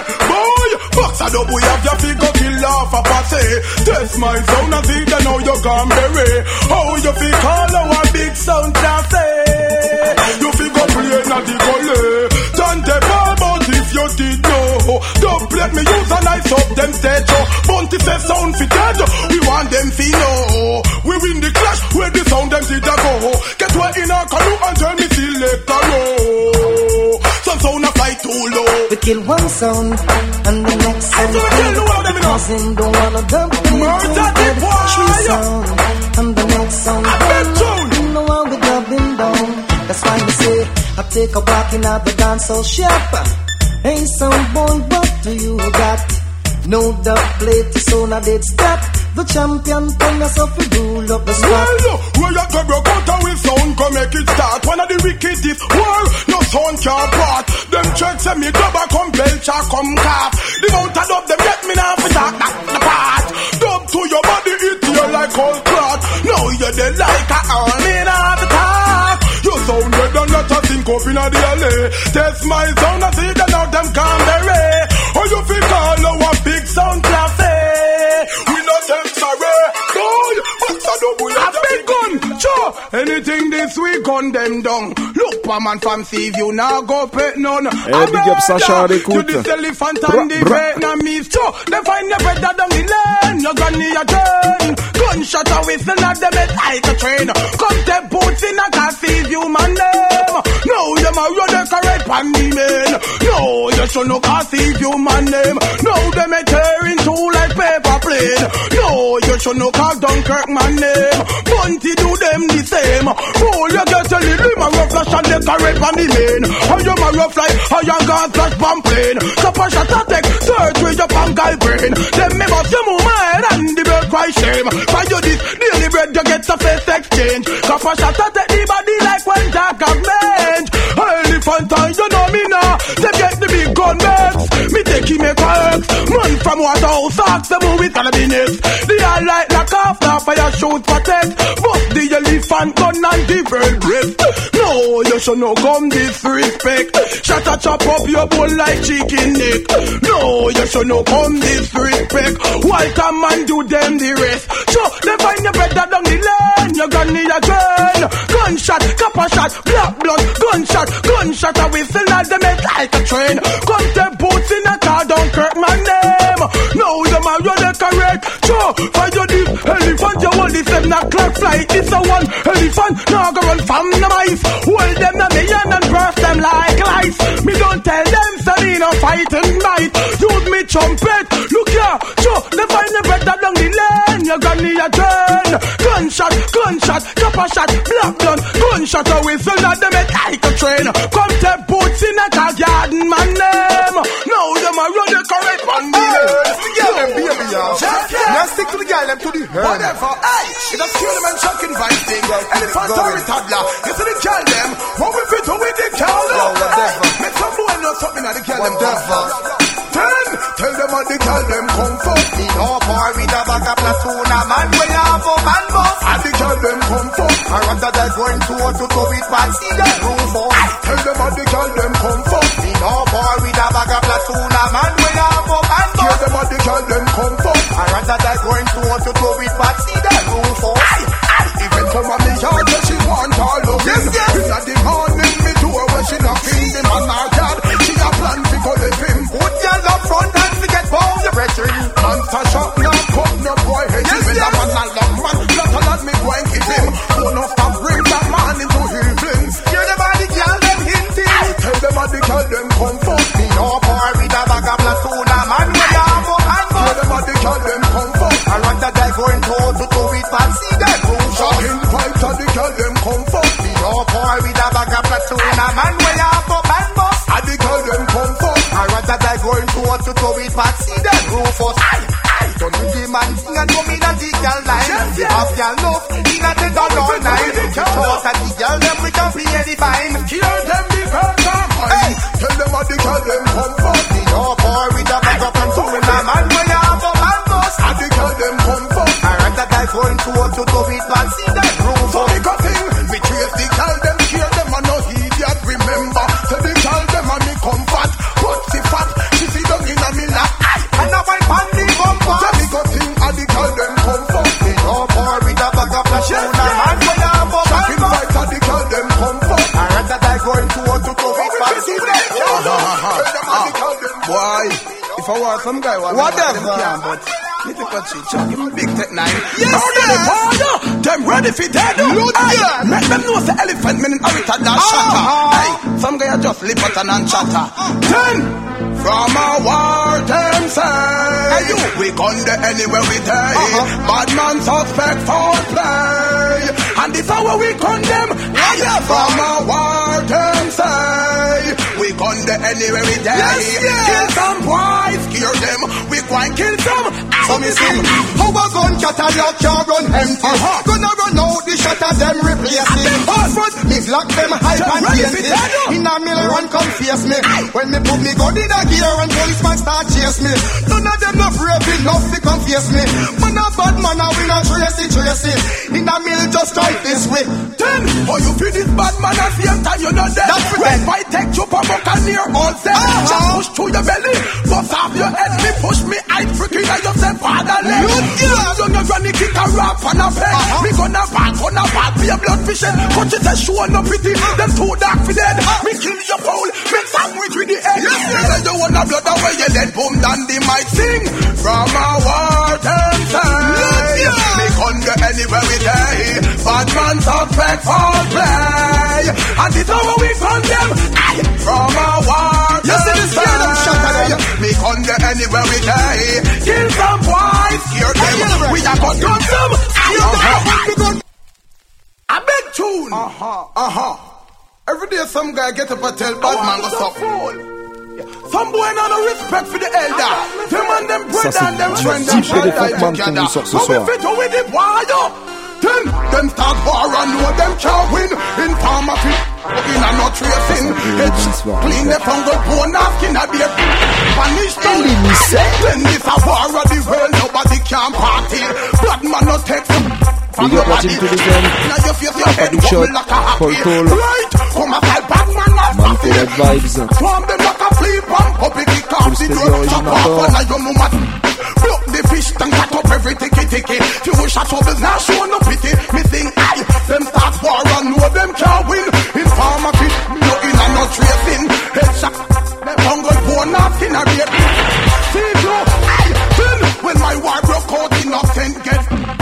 boy. Box a double, have your figure kill off a passe. Test my sound and see that now you can't bury. How you feel call our big sound cafe? You figure play na the gully. Tante ball, but if you did know, don't let me use a nice up them stage show. Bounty say sound fit dead, we want them to know. We win the clash where the sound them did a go. Get what in our canoe and tell me selector row. Some sound a fly too low. We kill one sound and the next sound do kill the one of them, you know. Cause him don't wanna dump him Murder to the dead. boy. Tree sound and the next sound I bet. You know how we dubbing down That's why we say I take a walk in the dance so shop Hey sound boy what do you got? No the plate is on a dead stop The champion come us up rule up the spot Well, where you go broke out with sound come make it start. One of the wickedest war, no sound can part. Them checks say me double come belch or come cough. The mount of them get me now for talk that the part. Dub to your body it you like cold cloth. Now you're the like a army now the. You sound red and not a think up in the alley. Test my sound and see that now them can't bury. Or you feel call our big sound anything this week gun them down. Look, pa man from see you now go pet none. Eh, big up Sacha à l'écoute. To this elephant and the Vietnamese. Sure, they find the better down the lane. You're gonna a turn. Gunshot a whistle at them head like a train. Come take boots in a you man name. No, them a run decorate pan the man. No, you should no you man name. No, them a tearing two like paper plane. No, you should no call Dunkirk man name. Bounty do them the same. Oh, you get a little man rough flash and decorate pan the main. How you man rough like how you got flash bomb plane. Chop a shot attack, search with your punk brain. Them me bust your move my head and the bird cry shame. For you this daily bread you get a face exchange. A shot attack the body like when Jack have made. Elephant and you know me now. Them get the big gun bags. Me take him make work. Man from Waterhouse ask them who it gonna be next. The eye light like off now fire shoot protect. But the elephant gun and the bird breath. No, you should no come disrespect. Shut a chop up your bull like chicken neck. No, you should no come disrespect. White a man do them the rest. So they find you better down the lane. You're gonna need a gun. Gunshot, copper shot, black blood, gunshot, gunshot. A whistle at them head like a train. Come take boots in a car, don't kirk my name. No, them are you decorate. Find you this elephant, you want this them not clock flight. It's a one elephant, now go run from the mice. Hold them me hand and burst them like lice. Me don't tell them, so me no fight tonight. Use me trumpet, look here, so they find the better down the lane. You're gonna a turn. Gunshot, gunshot, copper shot, black gun, gunshot, a whistle at them head like a train. Come take boots in a car garden, man name. to the girl, them to the her. Whatever, hey, it just kill them and chuck inviting. Elephant or a toddler, you to the girl, them. What we fit to with the girl, them. Make some boy know something at the girl, them. Whatever. Ten, tell them at the girl, them come for. Me no boy with a bag of platoon, a man will have a man buff. At the girl, them come for. I rather they going to a to do it, but see the roof. Tell them at the girl, them come for. To with some guy, want Whatever. can, but little country, chuck him a big tech nine. Yes, now them fire, them ready for dead. Look there. Make them know the elephant meaning orita that ah. shatter. Hey, some guy just lip at and chatter. Ten from a war them say. Hey, you. We gone there anywhere we day. Uh-huh. Bad man suspect for play. And this how we condemn. Hey, from a war them say. Gone there anywhere we day. Yes, yes. Kill some boys, scare them. We go and kill some. So me sing, how a gun catalog can't run empty. Uh-huh. Gonna run out the shot of them replace it. Front me lock them hype and face it. In a mill run come face me. When me put me gun in a gear and policeman start chase me. None of them not brave enough to come face me. Man a bad man and we not trace it, trace it. In a mill just drive this way. Ten, oh you feel this bad man at the same time you know You say show no pity, them too dark for dead. Me kill your pole, make sandwich with the egg. Yes, yes. You wanna blood away your dead, boom, down the mic sing. From a war them here. Me under anywhere we day. Bad man suspect for play. And it's how we condemn. From a war You this girl, them shot at them. Me under anywhere we day. Kill some boys, scare them. We a got gun some. You know what we gon' A big tune. Uh-huh. Uh-huh. Every day some guy get up and tell bad man go suck. Some boy not no respect for the elder. Them and them brother and them friend and type de brother Funkman qu'on together. nous sort ce How we fit with the wire? Then them start war and know them can't win. In farmer fit, in a not tracing. It's clean the fungal bone off skin a beer. Punish them. Then this a war of the world, nobody can party. Blood man no take Big up la body. team Toulousaine. Now you feel your head Big shot. wobble Paul. Cole. Right, come a file back man for that vibes. Swarm them like a flea bomb Puppy kick off the Full door stereo Chop original. off on a young woman Block the fish and cut up every ticky ticky Few shot troubles now show no pity Me sing aye Them start war and know them can't win No in and no tracing Headshot Them bungle bone off in a rape See you aye Then when my war broke out Innocent get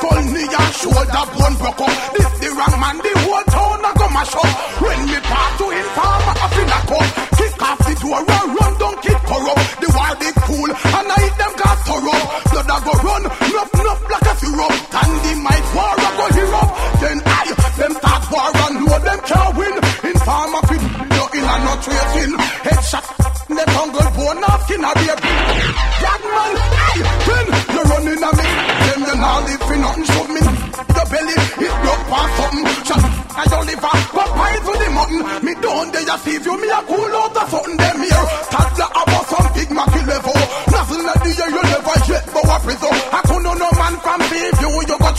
skull knee and shoulder bone broke up. This the wrong man The whole town a go mash up. When me pass to informer up in a cup. Kick off the door and run down kid corrupt The war big cool and I hit them gas thorough Blood a go run Nuff nuff like a syrup might war a go hear up. Then I them start war and know them can't win. Informer fit no in and no tracing Headshot the jungle bone off skin a baby. Bad I your liver. But pie to the mutton. Me down there, see you. Me a cool out something here. Start the some big level. Nothing like the year you never yet a prison. I could no man from you. You got.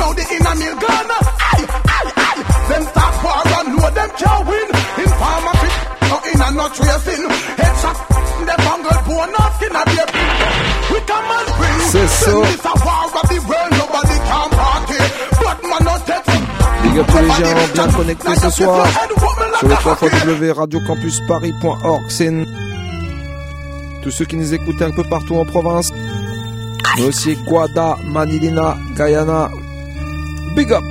Now the inner mill gone. Uh, aye, aye, aye. Them start war and know them can't win. In no tracing. Headshot, the bone, not skin. We come and. This a war of the world. Big up tous les gens bien connectés ce soir sur le www.radiocampusparis.org. C'est une- tous ceux qui nous écoutent un peu partout en province, mais aussi Guada, Manilina, Guyana. Big up!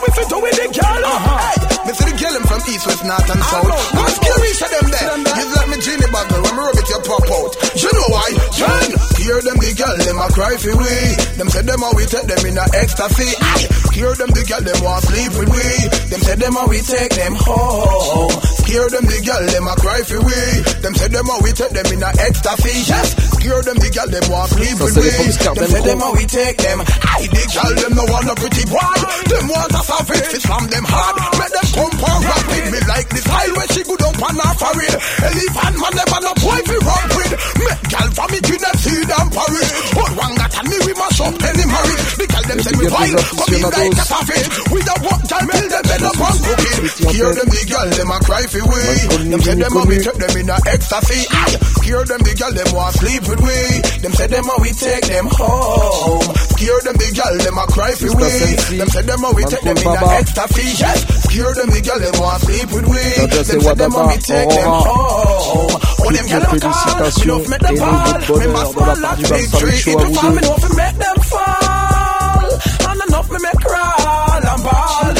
What we fit do with the girl? Oh. Uh-huh. Hey, me see the girl them from east, west, north and south. I'm scary to them there. You let me genie bottle when me rub it you pop out. You know why? Jen, hear them the girl them a cry for we. Them say them how we take them in a ecstasy. Aye. Hear them the girl them want sleep with we. Them say them how we take them home. Hear them the girl them a cry for we. Them say them how we take them in a ecstasy. Yes. Hear them the girl them want sleep Ça, with we. les Fox Card Them Them say them Pro. how we take them. I the girl them no want a pretty boy. Them want a savage. Fit from them hard. Make them come for rapid. Me like the style when she good up on her forehead. Elephant man never no boy fi run with. Make girl for me give them seed and porridge. Hold one got and me we mash up any marriage. The girl them say me wild. Come in like a savage. We don't want girl till them bed up on cooking. Hear them the girl them a cry for we. Them say them how we take them in a ecstasy. Aye. Hear them the girl them want sleep with we. Them say them how we take them home. Hear them the girl them a cry for we. Them say them how we take them in a Baba. ecstasy. Yes. Hear them the girl them want sleep with we. Them say them we Wadaba, take them home. Oh, them girl them call. félicitations Enough make them fall. Remember small like big tree. It vous fall, me know if make them fall. And enough me make crawl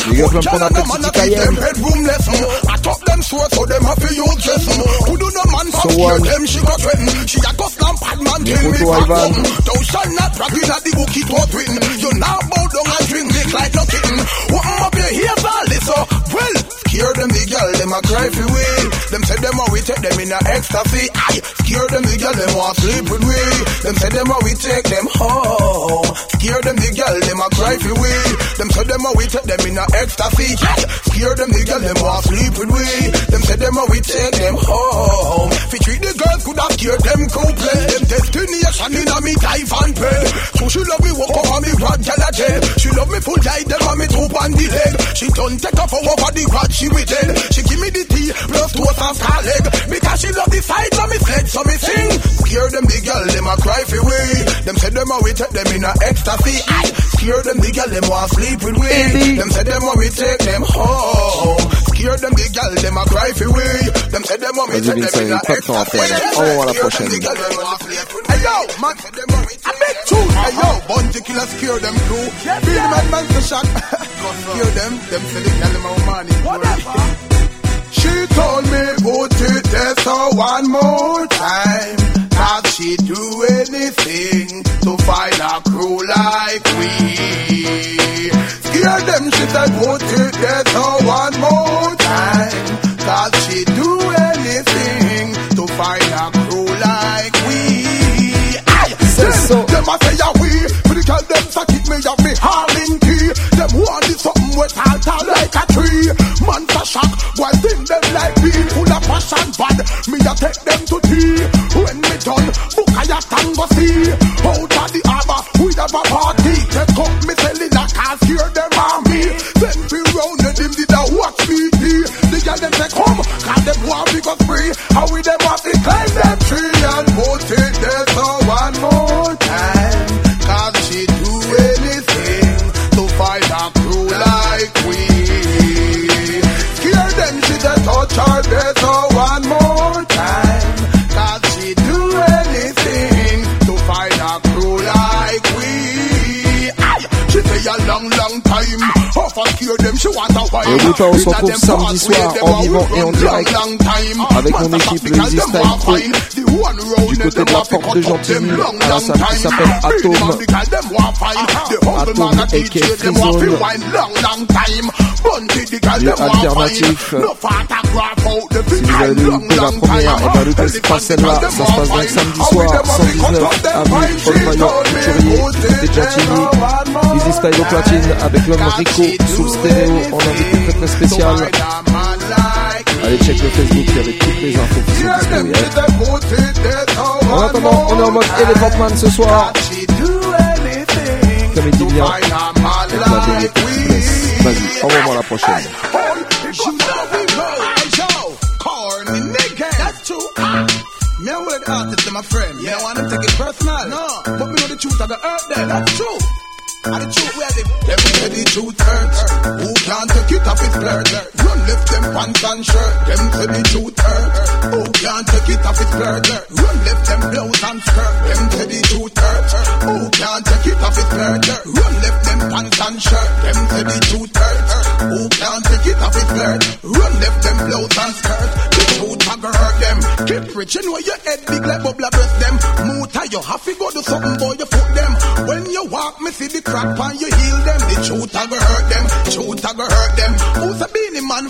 and ball. Big up Girl, l'homme qu'on and appelle them man a keep them headroom lesson. I top them sword so them have to use lesson. Who do no man from So here them she got threaten. She a go slam pad man till me back down. Thou shall not brag in at the book it was written. You now bow down and drink lick like no kitten. What up your all this so well. Scare them the girl them a cry for we. Them say them how we take them in a ecstasy. Aye. Scare them the girl them want sleep with we. Them say them how we take them home. Scare them the girl them a cry for we. Them say them how we take them in a ecstasy. Aye. Scare them the girl them want sleep with we. Them say them how we take them home. Fi treat the girls could have scared them couplet. Them destination in a me dive and bed. So she love me walk over me rod a jet. She love me full die them and me tooth on the leg. She done take off over the rod she with it. She give me the tea plus toast and scar leg. Because she love the sight of me sled so me sing. Scare them the girl them a cry for we. Them say them how we take them in a ecstasy. Aye. Scare them the girl them want sleep with we. Them say them how we take them home. Scare them the girl them a cry for we. Them say them how we take them in a est pas de temps à ecstasy. perdre. Au revoir à la prochaine. Hey yo, man, I beg too. Hey yo, Bounty Killer scare them crew. Feel man, man, shot. <laughs> Scare them, them say they tell them how money. Whatever. She told me put it there so one more time. That she do anything to find a crew like we. Scare them, she said put it there so one more time. Cause she do anything to find a crew like we. Aye, them, so. them a say a we. Me up me hauling key. Them want it something with altar like a tree. Man for shock, boy think them like me. Full of passion bad, me a take them to tea. When me done, book I a stand go see. Out of the harbor, we have a party. Take up me cellular, cause hear them on me. Then we round and them did a watch me tea. The girl them say come, cause them want me go free. How we them Et au bout on se retrouve samedi soir en vivant et en direct. avec mon équipe le Easy Style du côté de la porte de Gentilly à la salle qui s'appelle Atom. Atom aka Free Zone. Lieu alternatif. Si vous avez loupé la première, et loupez pas celle-là. Ça se passe donc samedi soir, 119 avenue Paul Maillot, Couturier. Easy Style au platine avec l'homme Rico sous stéréo en invité très très spécial. Allez check le Facebook avec toutes les infos qui sont disponibles. En attendant, on est en mode Elephant Man ce soir. Comme il dit bien, la vérité blesse. Vas-y, envoie-moi la prochaine. Me and with artist, my friend. You don't want to take it personal. No, but me know the truth the earth there. That's true. And the truth where the Them say the truth hurts Who can't take it off his flirt Run lift them pants and shirt. Them say the truth hurts Who can't take it off his flirt Run lift them blouse and skirt. Them say the truth hurts Who can't take it off his flirt Run lift them pants and shirt. Them say the truth hurts Who can't take it off his flirt Run lift them blouse and skirt. The truth go hurt them. Keep rich you know your head big like bubble breast them. Moota you have to go do something boy you foot them When you walk me see the crack on you heal them. The truth a go hurt them. Truth a go hurt them. Who's a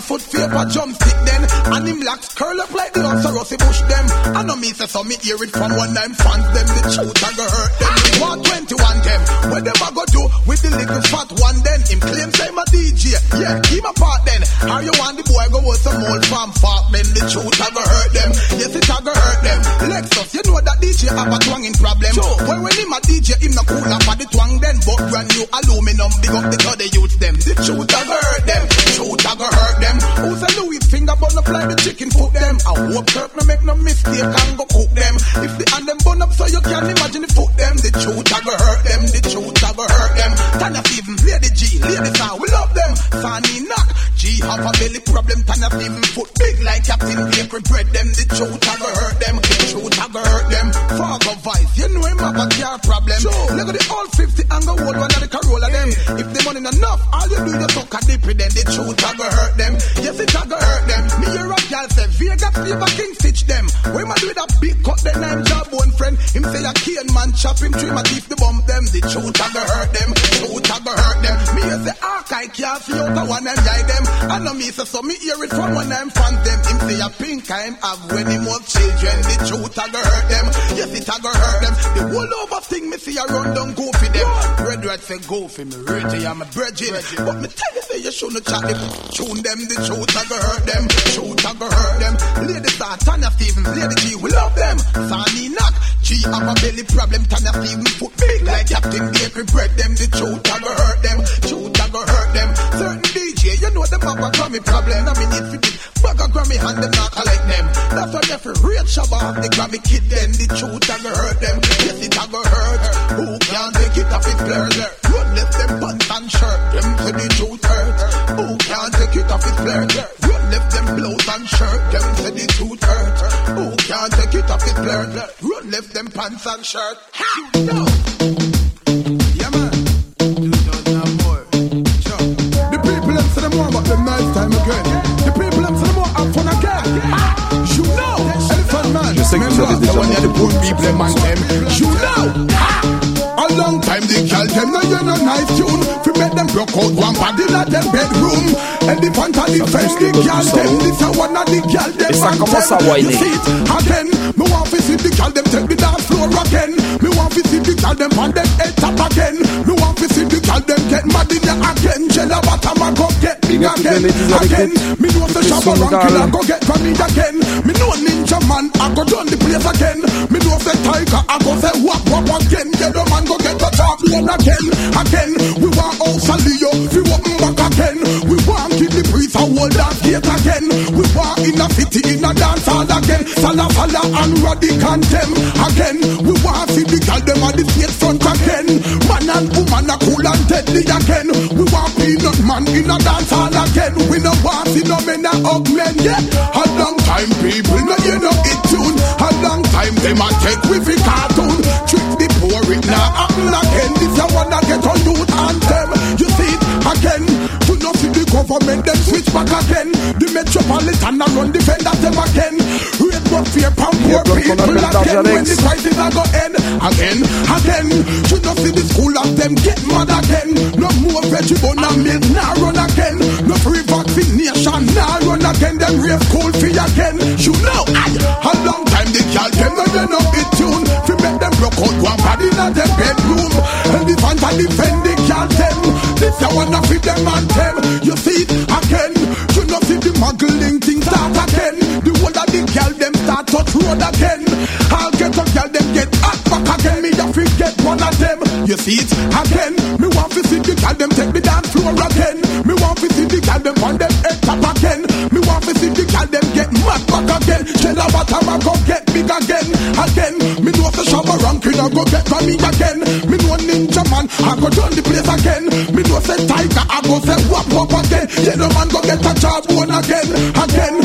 foot paper jump stick then? And him locks curl up like the rusty bush them. I know me say so me hear it from one time fans them. The truth a go hurt them. One twenty one them. What them a go do with the little fat one then? Him claim say my DJ. Yeah, keep my part then. How you want the boy go with some old farm farm then? The truth a go hurt them. Yes it a go hurt them. Lexus, you know that DJ have a twanging problem. Sure. When when him a DJ, him no cool up for the twang then. But brand new aluminum, big up the other youth them. The truth a go hurt them. Truth a go hurt them. Who's a Louis finger bun up like the chicken foot them? I hope Kirk no make no mistake and go cook them. If the hand them bun up so you can imagine the foot them. The truth a go hurt them. The truth a go hurt them. Tanya Steven, Lady G, Lady Saw, we love them. Fanny knock, G have a belly problem. Tanya Steven foot big like Captain Bakery bread them. The truth a go hurt them. The truth a go hurt them. Fargo Vice, you know him have a car problem. Look at the old 50 and go hold one of the Corolla them. If the money not enough, all you do is suck a dip in them. The truth a go hurt them. Yes, it a go hurt them. Me hear a girl say Vegas fever king stitch them. When man do with a big cut, then I'm jawbone friend. Him say a cane man chop him trim a teeth the bump them. The truth a go hurt them. Truth a go hurt them. Me hear say archive can't see out a one them guy them. I know me say so me hear it from one them fans them. Him say a pink I'm have when him was children. The truth a go hurt them. Yes, it a go hurt them. The whole over thing me see a run down go for them. Red red say go for me, Reggie, I'm a bridging. But me tell you say you shouldn't chat them. Tune them, the truth a go hurt them. Truth a go hurt them. Lady Saw, Tanya Stevens, Lady G, we love them. Sunny knock, G have a belly problem. Tanya me foot big like Captain Bakery bread them. The truth a go hurt them. Truth a go hurt them. Certain DJ, you know them have a Grammy problem. I mean it for the bag of Grammy hand them not collect them. That's why every real shabba have the Grammy kid then. The truth a go hurt them. Yes, it a go hurt. Who can't take it off its there? Run left them pants and shirt. Them say the truth hurt. Who can't take it off its there? Run left them blouse and shirt. Them say the truth hurt. Who can't take it off? Run left them pants and shirt. Ha! No. Yeah, man. 2004. Sure. The people them say them more about them nice time again. The people them say them more have fun again. You know, Elephant Man. Je sais que vous avez déjà monté the poor people and them. You know. A long time the girl them no hear no nice tune. Broke out one body in them bedroom. And the fence the girl them. This a one of the girl them. Et ça and commence them. You see it again. Me want fi see the girl them take the dance floor again. Me want fi see the girl them on them head top again. Me want fi see the girl them get mad in again. Bottom a go get big again. les ladies avec Again. Me know the shabba ranking d'âle. go get from me again. Me know ninja man I go done the place again. Me know say tiger I go say wap wap again. Yellowman go get the top one again. Again. We want house a hold that gate again. We want in a city in a dance hall again. Sala fala and radical them again. We want see the girl them at the state front again. Man and woman a cool and deadly again. We want peanut man in a dance hall again. We no want see no men a hug men yet. A long time people no you know it tune. A long time them a take with the back again. The metropolitan a run defend that them again. Rate but fear from poor people again. When the crisis a go end again, again. You know see the school of them get mad again. No more vegetable and milk now run again. No free vaccination now run again. Them rave school fee again. You know, I a long time the girl them no they know it tune. Fi make them broke out one body in a them bedroom. And the fans a defend the girl them. This I wanna of them and them road again. I'll get a girl them get hot back again. Me a fi get one of them. You see it again. Me want to see the girl them take me dance floor again. Me want to see the girl, them on them head top again. Me want to see the gal them get mad back again. Tell her what I'm go get big again, again. Me know the shabba ranking I go get for me again. Me know ninja man I go turn the place again. Me know say tiger I go say wap wap again. Yellowman go get a job one again, again.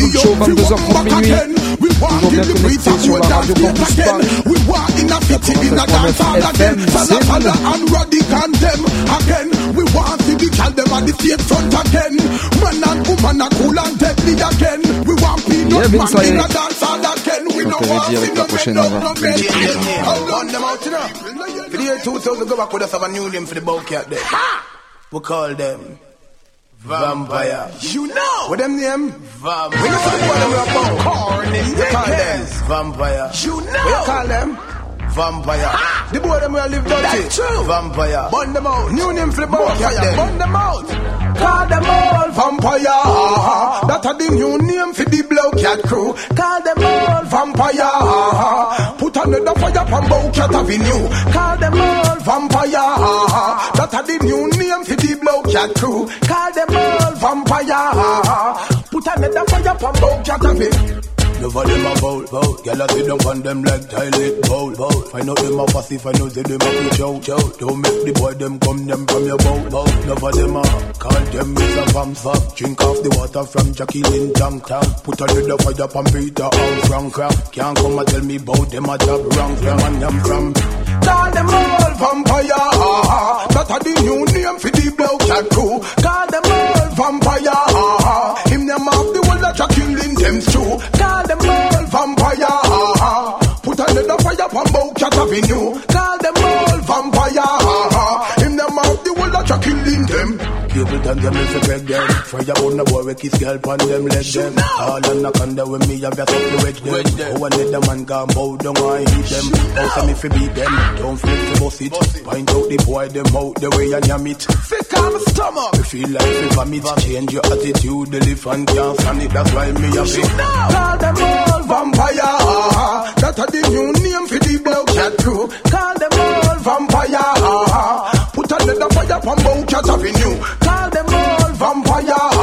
We want Bam us Salut Show, 22h30 minuit. We want Toujours in bien the streets connecté and sur we la dance radio place Campus again. Paris. We want in a city in a dance hall again. Fala fala and radical them again. We want see the gal them at the state front again. Man and woman are cool and deadly again. We want peanut Yeah, Vince, man in I- a dance hall again. We On no te want dit see avec la no prochaine, men on va no plus men. vite. Run them out, you know. For the year 2000, go back with us have a new name for the Bowcat there. We call them Vampire. You know. What them name? Vampire. When you boy them about corny, you call them Vampire. You know. What you call them? Vampire. Ah. The boy them will live dirty. That's true. Vampire. Burn them out. New name for the Bowcat Burn them out. Call them all vampire. That a the new name for the Blowcat crew. Call them all vampire. Put on another fire from Bowcat Avenue. Call them all vampire. That a the new name for the Blowcat crew. Call them all vampire. Put another fire from Bowcat Avenue. Never them a bowl, bowl. Gyal a sit down on them like toilet bowl, bowl. Find out them a fussy, find out say them a quick chow, chow. Don't make the boy them come them from your bowl, bowl. Never them a call them Mr. Vam Sam. Drink off the water from Jackie Lynn tank, tank. Put a little fire from Peter Frank, Frank. Can't come and tell me about them a job wrong, from and them from. Call them all vampire. That a the new name for the blow cat. Call them all vampire. Him them off the wall that Jackie Lynn them true. Call them all vampire. Put another fire from Bowcat Avenue. Call them all vampire. Cable time them if you beg them. Fire on the boy, kiss girl pon them leg them. All on the conda when me have got up to wedge them. How one oh, let the man go bow down I hit them. How some if you beat them. Don't feel to bust it. Point out the boy them out the way and yam it. Fit calm stomach. Me feel like if vomit Change your attitude. The elephant can't stand it. That's why me have it Call them all vampire. That a the new name for the blow cat crew. Call them all vampire fire from Bowcat Avenue. Call them all vampire.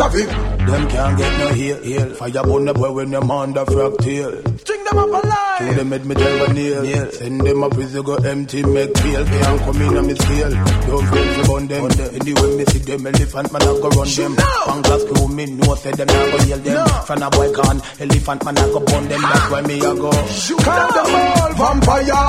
Avenue. Them can't get no heal, heal. Fire burn the boy when them on the frog tail. String them up alive. To them head me a nail. nail. Send them a prison go empty, make feel. Can't come in on me scale. Don't feel to burn them. Anyway, me see them elephant man, I go run them. Panglas crew, me know say them, I go yell them. Fan a boy gone, elephant man, I go burn them. That's why me I go. Call them all vampire.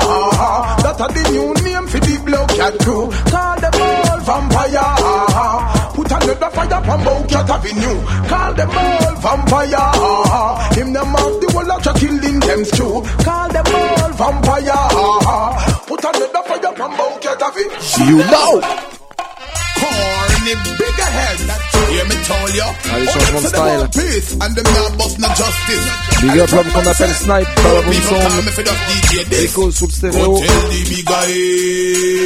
That a the new name for the blow cat crew. Call them all vampire. Put another fire from Bowcat Avenue. Call them all vampire. Him them off the wall of killing them too. Call them all vampire. Put another fire from Bowcat Avenue. You know. Corny bigger head. Hear me tell you. Allez, changement de style. Peace and them not bust no justice. Big up l'homme qu'on appelle Snipe dans la bonne sonde. Echo sous le stéréo.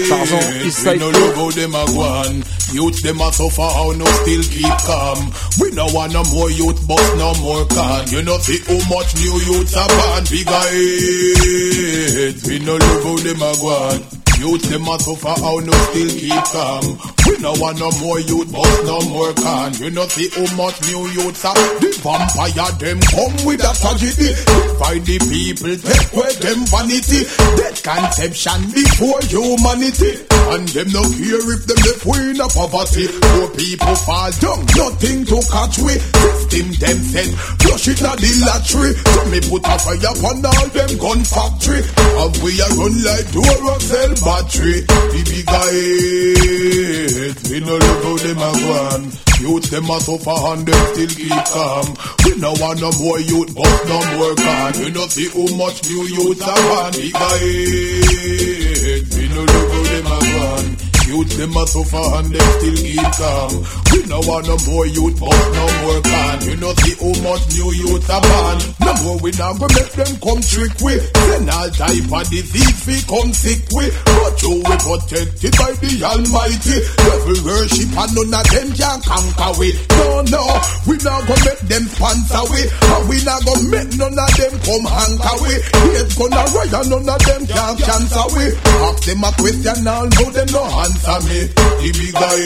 Tarzan, Eastside no how them a go on. Youth them a suffer, how no still keep calm. We no want no more youth, but no more can. You know see how much new youths are born. Big heads, we no how them a go on. Youth them a suffer, how no still keep calm. We no want no more youth, but no more can. You know see how much new youths are. The vampire them come with a tragedy. Divide the people, take away them vanity. Death conception before humanity. And them no care if them the queen of poverty. Poor people fall down, nothing to catch we. System them said, flush it at the lottery. So me put a fire upon all them gun factory. And we a run like door cell battery. The big head, we no love how them a go on. Youth them a suffer and them still keep calm. We no want no more youth, but no more can. You know see how much new youth are born. Big head, we no love how them a go on. Youth them a suffer and them still keep calm. Um. We no want no more youth, but no more can. You know see how much new youth a born. No more we not go make them come trick we. Then all type of disease we come sick we. But you we protected by the Almighty. Devil worship and none of them can conquer we. No no, we not go make them sponsor we. And we not go make none of them come hanker we. Here's gonna riot and none of them can cancel we. Ask them a question and know them no answer me. The big guys,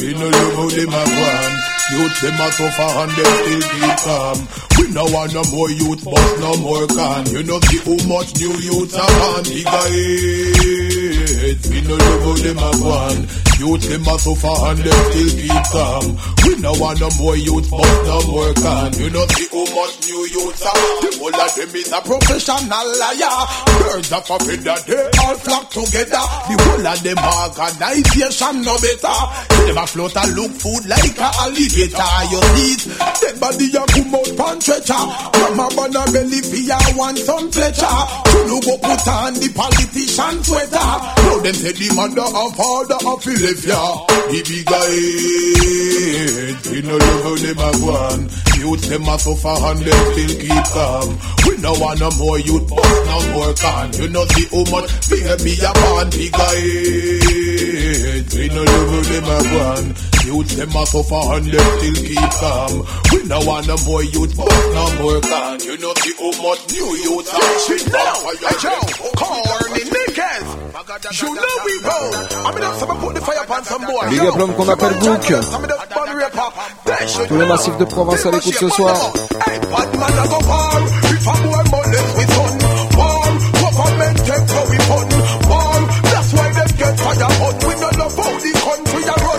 we no love how them a gone. Youth them a suffer and them still keep calm. We no want no more youth, but no more can. You know see how much new youth are on. Big guys, we no how them a gone. Youth them a suffer and they still keep calm. We no want no more youth, but no more can. You know see how much new youth are. The whole of them is a professional liar. Birds of a feather, they all flock together. The whole of them organization no better. Them a float and look food like a alligator. You see it, them body a come out pan stretcher. Mama banana belly fear want some fletcher. You go put on the politician sweater. Now them say the mother and father of Philadelphia. The big guy, we no love how them a go on. Youth them a suffer and them still keep calm. We no want no more youth, but no more can. You know see how much baby a born. Big guy, we no love how them a go. Youth them a suffer and them still keep calm. We no want no more youth, but no more can. You know see how much new youth are. Shit now, hey Joe, corny niggas. You know we roll. I mean, I'm put the fire upon some boy. Big up l'homme qu'on appelle Book. Tout le massif de Provence à l'écoute ce soir. Hey, bad man a go war. If a boy molest with son. War. Government take how we fun. War. That's why them get fire on. We no love how the country a run.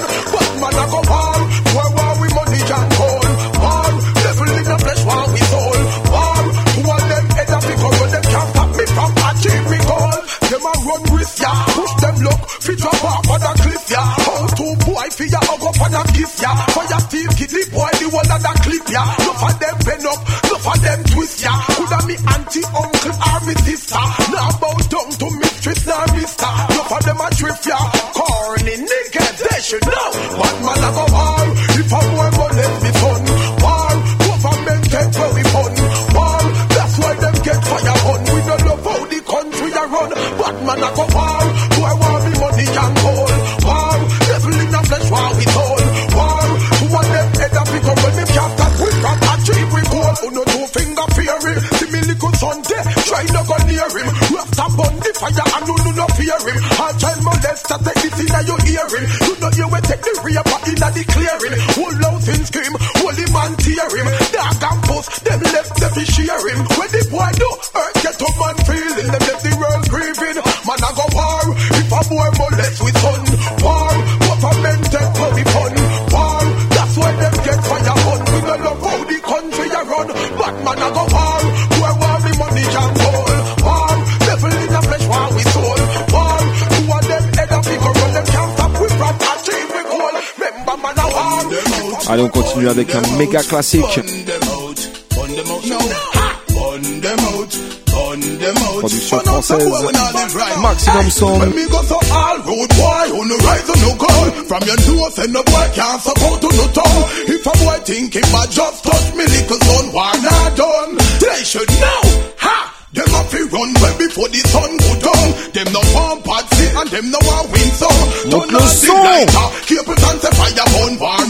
Avec un méga classique. Production française. Maximum Sound. When me go so all road boy, who no rise on no call. From your nose and no boy can't support to no tongue. If a boy think him bad, just touch me little son, why not done? They should know, ha! Them have to run well before the sun go down. Them no want party and them no want win. Monte Turn on the lighter, cable and say fire burn.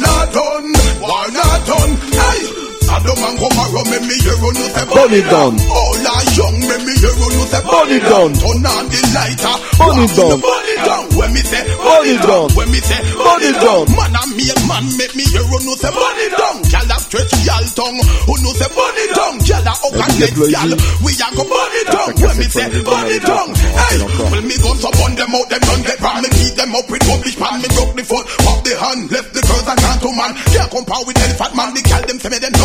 Make me hear you say Burn it down. All are young, make me hear you say Burn it down. Turn on the lighter, Burn it down. Burn it down. When me say Burn it down. When me say Burn it down. Man a make man make me hear you say burn it down. Gyal a stretch gyal tongue, who know say burn it down. Gyal a hug and next gyal, we a go burn it down. When me say burn it down. Hey, well me go so burn them out, them done get wrong. Me keep them up with rubbish pan. Me broke the foot, pop the hand, left the girls and can't to man. Can't compare with elephant man. The gyal them say me them.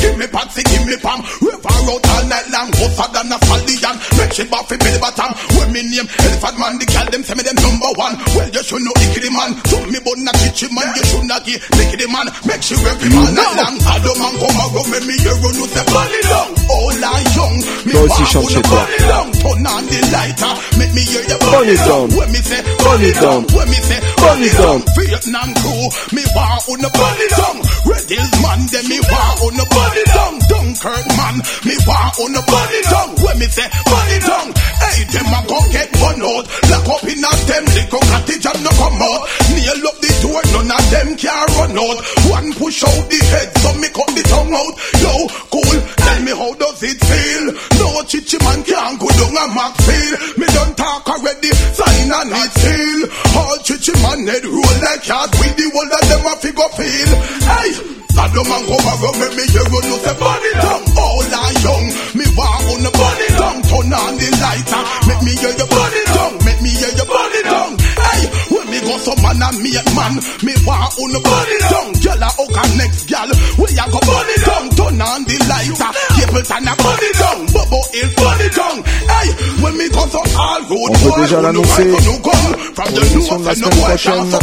Give me patsy, give me pam. River out all night long, hotter than a stallion. Make shit back fi belly bottom. When me name elephant man, the gyal them say me them number one. Well, you should know the man. So me but not him man. You should not give the man. Make sure every man not long. Ado man come around me me hear you say bunny down. All I young. Me Toi aussi want chante you chez to toi. bunny down. Turn on the lighter. Make me hear you Burn it down. When me say Burn it down. When me say Burn it down. Vietnam crew. Me want on the burn it down. Red Hills man. Then me want on the burn it down. Dunkirk man. Me want on the burn it down. When me say burn it down. Hey, them a go get one out. Lock up in a them little cottage and no come out. Nail up the door, none of them can run out. One push out the head, so me cut the tongue out. Yo, cool, tell me how does it feel? No chichi man can't go down a Mac feel. Me done talk already, sign and it seal. All chichi man head roll like cat with the whole of them a figure feel. Hey, Sado man come around, make me hear you say burn it down. All I young, me want on the it down. Turn on the lighter, make me hear you it down. Make me hear you it down. Hey, when me go some man and me man, me want on the it down. Girl a her next girl, we a go it down. Turn on the Capleton a burn it down. Bobo Hill burn it down. On peut déjà l'annoncer. La semaine prochaine.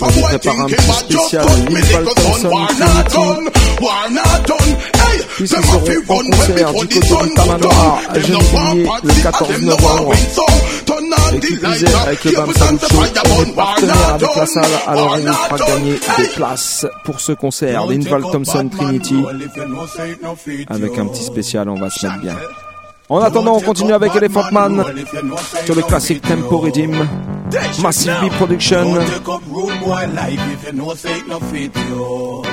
On prépare un petit spécial Thompson en concert du côté du Tamanoir le 14 novembre. Et qui plus est, avec le BAM Salucho, on est partenaire avec la salle, alors on vous fera gagner des places pour ce concert d'Inval Thompson Trinity. Avec un petit spécial, on va se mettre bien. En attendant, on continue avec Elephant Man sur le classique Tempo Redeem, Massive B Production,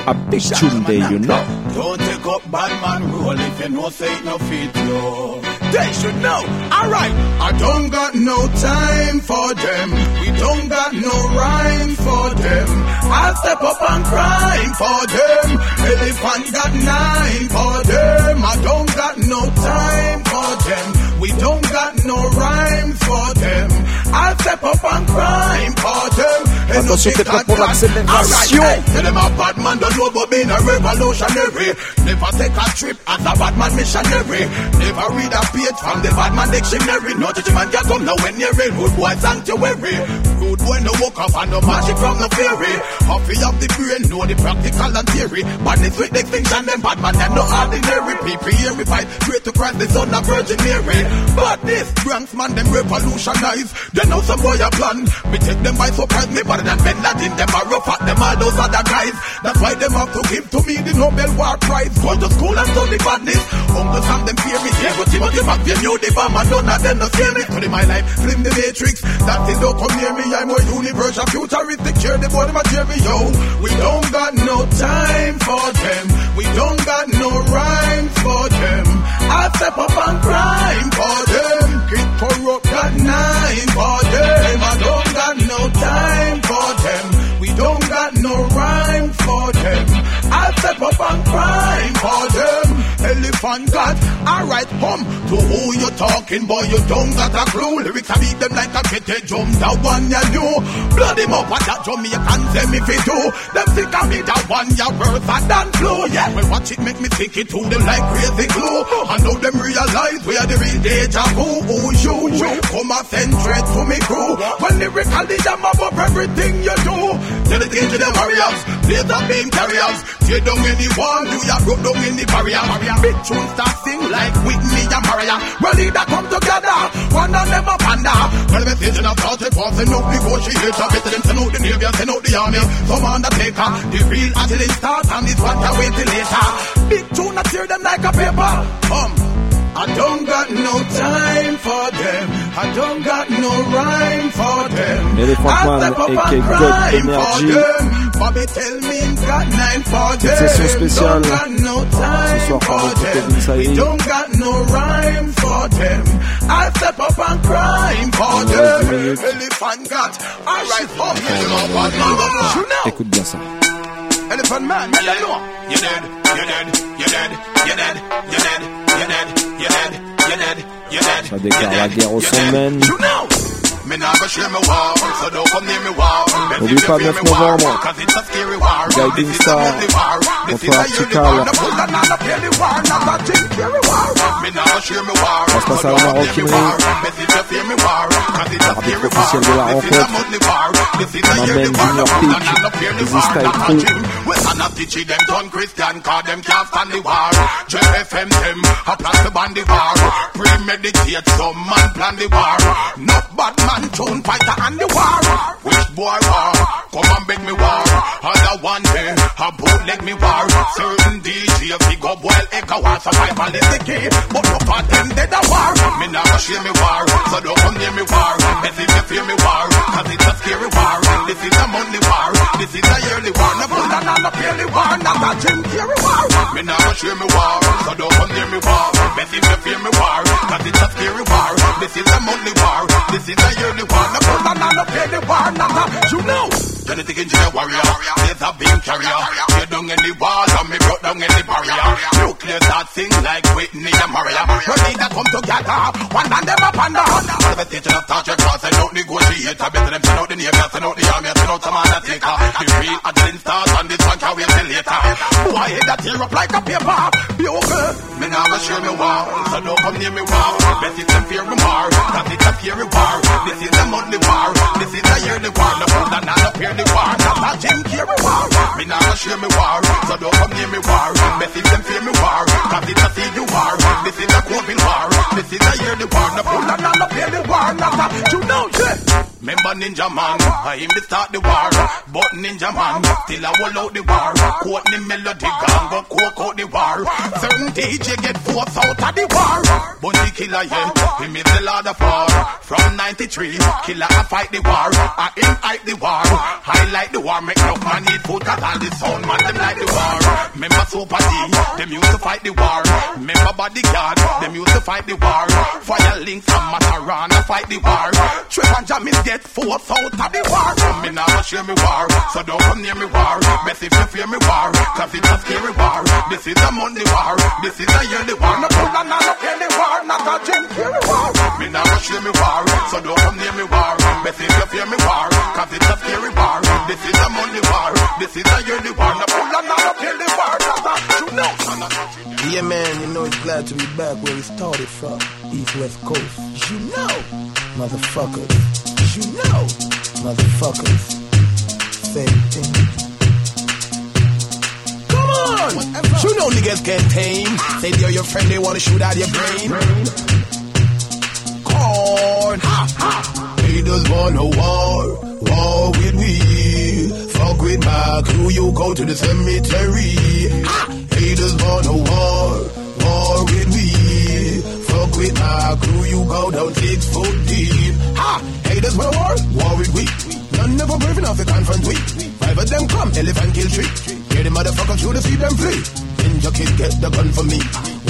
a big tune day, you know. Don't take up bad man rule if you know say it no fit you. They should know. Alright, I don't got no time for them. We don't got no rhyme for them. I'll step up and crime for them. Elephant got nine for them. I don't got no time them. We don't got no rhyme for them. I'll step up and crime for them. Attention, t'es prêt pour l'accélération. Alright, hey, tell them a bad man don't know about being a revolutionary. Never take a trip as a bad man missionary. Never read a page from the bad man dictionary. No judgment can come now when you're in rude boy sanctuary. Rude boy no woke up and no magic from the fairy. Huffy of the brain, know the practical and theory. Badness with extinction, them bad man, them no ordinary. People here we fight, pray to Christ the son of Virgin Mary. But this Bronx man, them revolutionize. They know some boy a plan. Me take them by surprise, me better than Bin Laden. Them are rough at them all those other guys. That's why them have to give to me the Nobel War Prize. Go to school and study badness. Uncle Sam them fear me. Yeah, but Timothy McVeigh knew the bomb and none of them no scare me. Study my life, slim the matrix. That thing don't come near me. I'm more universal, futuristic. Cheer the boy, a cheer me, yo. We don't got no time for them. We don't got no rhyme for them. I step up and crime for them. Kid corrupt got nine for them. I don't Elephant got alright hum to who you talking boy you don't got a clue. Lyrics I beat them like a kitty drum that one you knew. Blood him up at that Jamaican say me fi do. Them sick of me that one you worse than flu yeah we watch it make me stick it to them like crazy glue. I know them realize we are the real deja vu Ooh, you you. Come a send threat to me crew. When lyrically up up everything you do. Tell it to the warriors blaze up beam carriers. Tear down anyone you ya broke down in the barrier barrier big tune start sing like Whitney and Mariah. Well leader come together. One of them a panda. Well the message in a thought it was enough negotiator better them send know the navy send out the army. Some undertaker the real agility start and this one can wait till later. Big tune I tear them like a paper. Um I don't got no time for them. I don't got no rhyme for them. Elephant I don't got no time for them. I don't got no rhyme for them. I step Man et God Energy. Petite session spéciale ce soir par notre Kevin Saïd. Écoute bien ça. Elephant man, man, you. You're dead, you're dead, you're dead, you're dead, you're dead, you're dead, you're dead, you're dead, you're dead. Ça déclare la guerre aux semaines. You know. Me go share me war, so don't come near me war. N'oublie pas 9 novembre, Guiding Star contre Artical. Ça se passe à la maroquinerie. L'arbitre officiel de la rencontre. M'amène Junior Peak, Easy Style Crew. Not teaching them turn Christian, cause them can't stand the war. JFM them, a plan to ban the war. Premeditate, some man plan the war. Not bad man, tune fighter and the war. Which boy war? Come and beg me war. Other one day, a bootleg me war. Certain DJ, fi go boil echo war. Survival is the key, but no for them dead a war. Me go share me war, so don't come near me war. As if you fear me war, cause it's a scary war. This is a monthly war, this is a yearly war. No pull and no purely war, not a Jim Carrey war. Me go share me war, so don't come near me war. As if you fear me war, cause it's a scary war. This is a monthly war, this is a yearly war. No pull and purely war, not a you know. Genetic engineer warrior, there's a beam carrier. Tear down any wall and me broke down any barrier. Nuclear start sing like Whitney and Mariah. No need to come together, one and them up and down. Manifestation of Star Trek cross, I don't negotiate. I better them send out the navy, send out the army, send out some undertaker. The real adrenaline starts and this Boy, head that tear up like a paper. Bugle, me now go share me war, so don't come near me war. Bet them fear me more, cause it's a scary war. This is a monthly war, this is a yearly war. No and not fear the war, not a Jim Carrey war. Me go share me war, so don't come near me war. Best if them fear me war, cause it's a see you war. This is a COVID war, this is a yearly war. No food and not fear the war, not a you know shit. Remember Ninja Man, I him to start the war. But Ninja Man, till I will out the war. Quote the melody gang, go quote out the war. Certain DJ get forced out of the war. Bounty Killer, yeah, him is the lord of war. From 93, killer I fight the war. I fight the war. Highlight the war, make no man eat food Cause all the sound man, them like the war. Remember Super D, them used to fight the war. Remember Bodyguard, them used to fight the war. Fire links and Matarana fight the war. Trip and Jam is get forced out of the war. From me go share me war So don't come near me war. Best if you fear me war Cause it's a scary war. This is a Monday war This is a yearly war. No pull and no yearly war Not a Jim Carrey war. Me go share me war So don't come near me war. Best if you fear me war Cause it's a scary war. This is a Monday war This is a Yeah, man, you know it's glad to be back where we started from. East West Coast. You know, motherfuckers. You know, motherfuckers. Same thing. Come on! You know niggas can tame. Say they're your friend, they wanna shoot out your brain. Corn. Ha, ha. Haters wanna war, war with me. Fuck with my crew, you go to the cemetery. Ha! Haters wanna war, war with me. Fuck with my crew, you go down six foot deep. Ha! Haters wanna war, war with we. None never brave enough to confront we. Five of them come, elephant kill tree. Hear the motherfuckers shoot to see them flee. Ninja kid get the gun for me.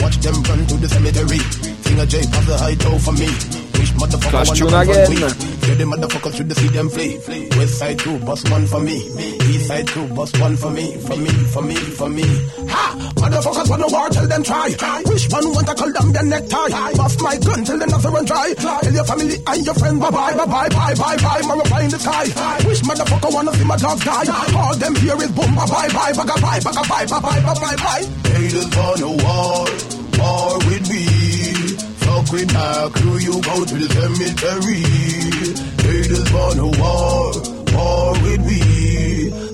Watch them run to the cemetery. Sing a J pass the high toe for me. Wish motherfucker Clash wanna tune come for again. we. Hear the motherfuckers should see them flee. West side two, bust one for me. East side two, bust one for me. For me, for me, for me. Ha! Motherfuckers wanna war, tell them try. Wish one want to call them their necktie. Bust my gun till the nothing run dry. Tell your family and your friends bye bye, bye bye, bye bye, bye. Mama fly in the sky. Wish motherfucker wanna see my dogs die. All them here is boom, bye bye, bye, bye, bye, bye, bye, bye, bye, bye, bye, bye. Haters wanna war, war with me. Fuck with my crew, you go to the cemetery. Haters wanna war, war with me.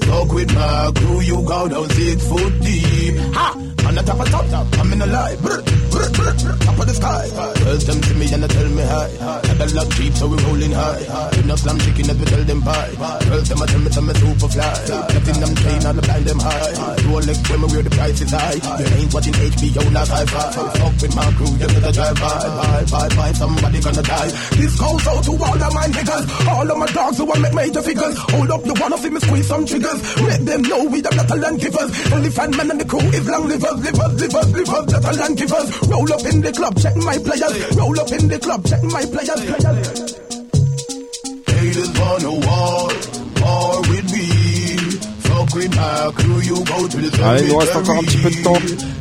Fuck with my crew, you go down six foot deep. Ha! On the top of top, top, I'm in the light. Brr, brr, brr, brr, top of the sky. First them see me and they tell me hi. Got the luck cheap, so we rolling high. Not slam chicken as we tell them bye. First them I tell me, tell me super fly. Nothing I'm train, all the blind them high. Rolex when me wear the price is high. You ain't watching HBO, not sci-fi. Fuck with my crew, you better drive by. Bye, bye, bye, somebody gonna die. This goes out to all of my niggas. All of my dogs who want make major figures. Hold up, you wanna see me squeeze some triggers. Make them know we the not a land givers. Elephant man and the crew is long livers, livers, livers, livers, not a land givers. Roll up in the club, check my players. Roll up in the club, check my players. players. Haters wanna war, war with me. Fuck with my crew, you go to the Allez, il nous reste encore un petit peu de temps.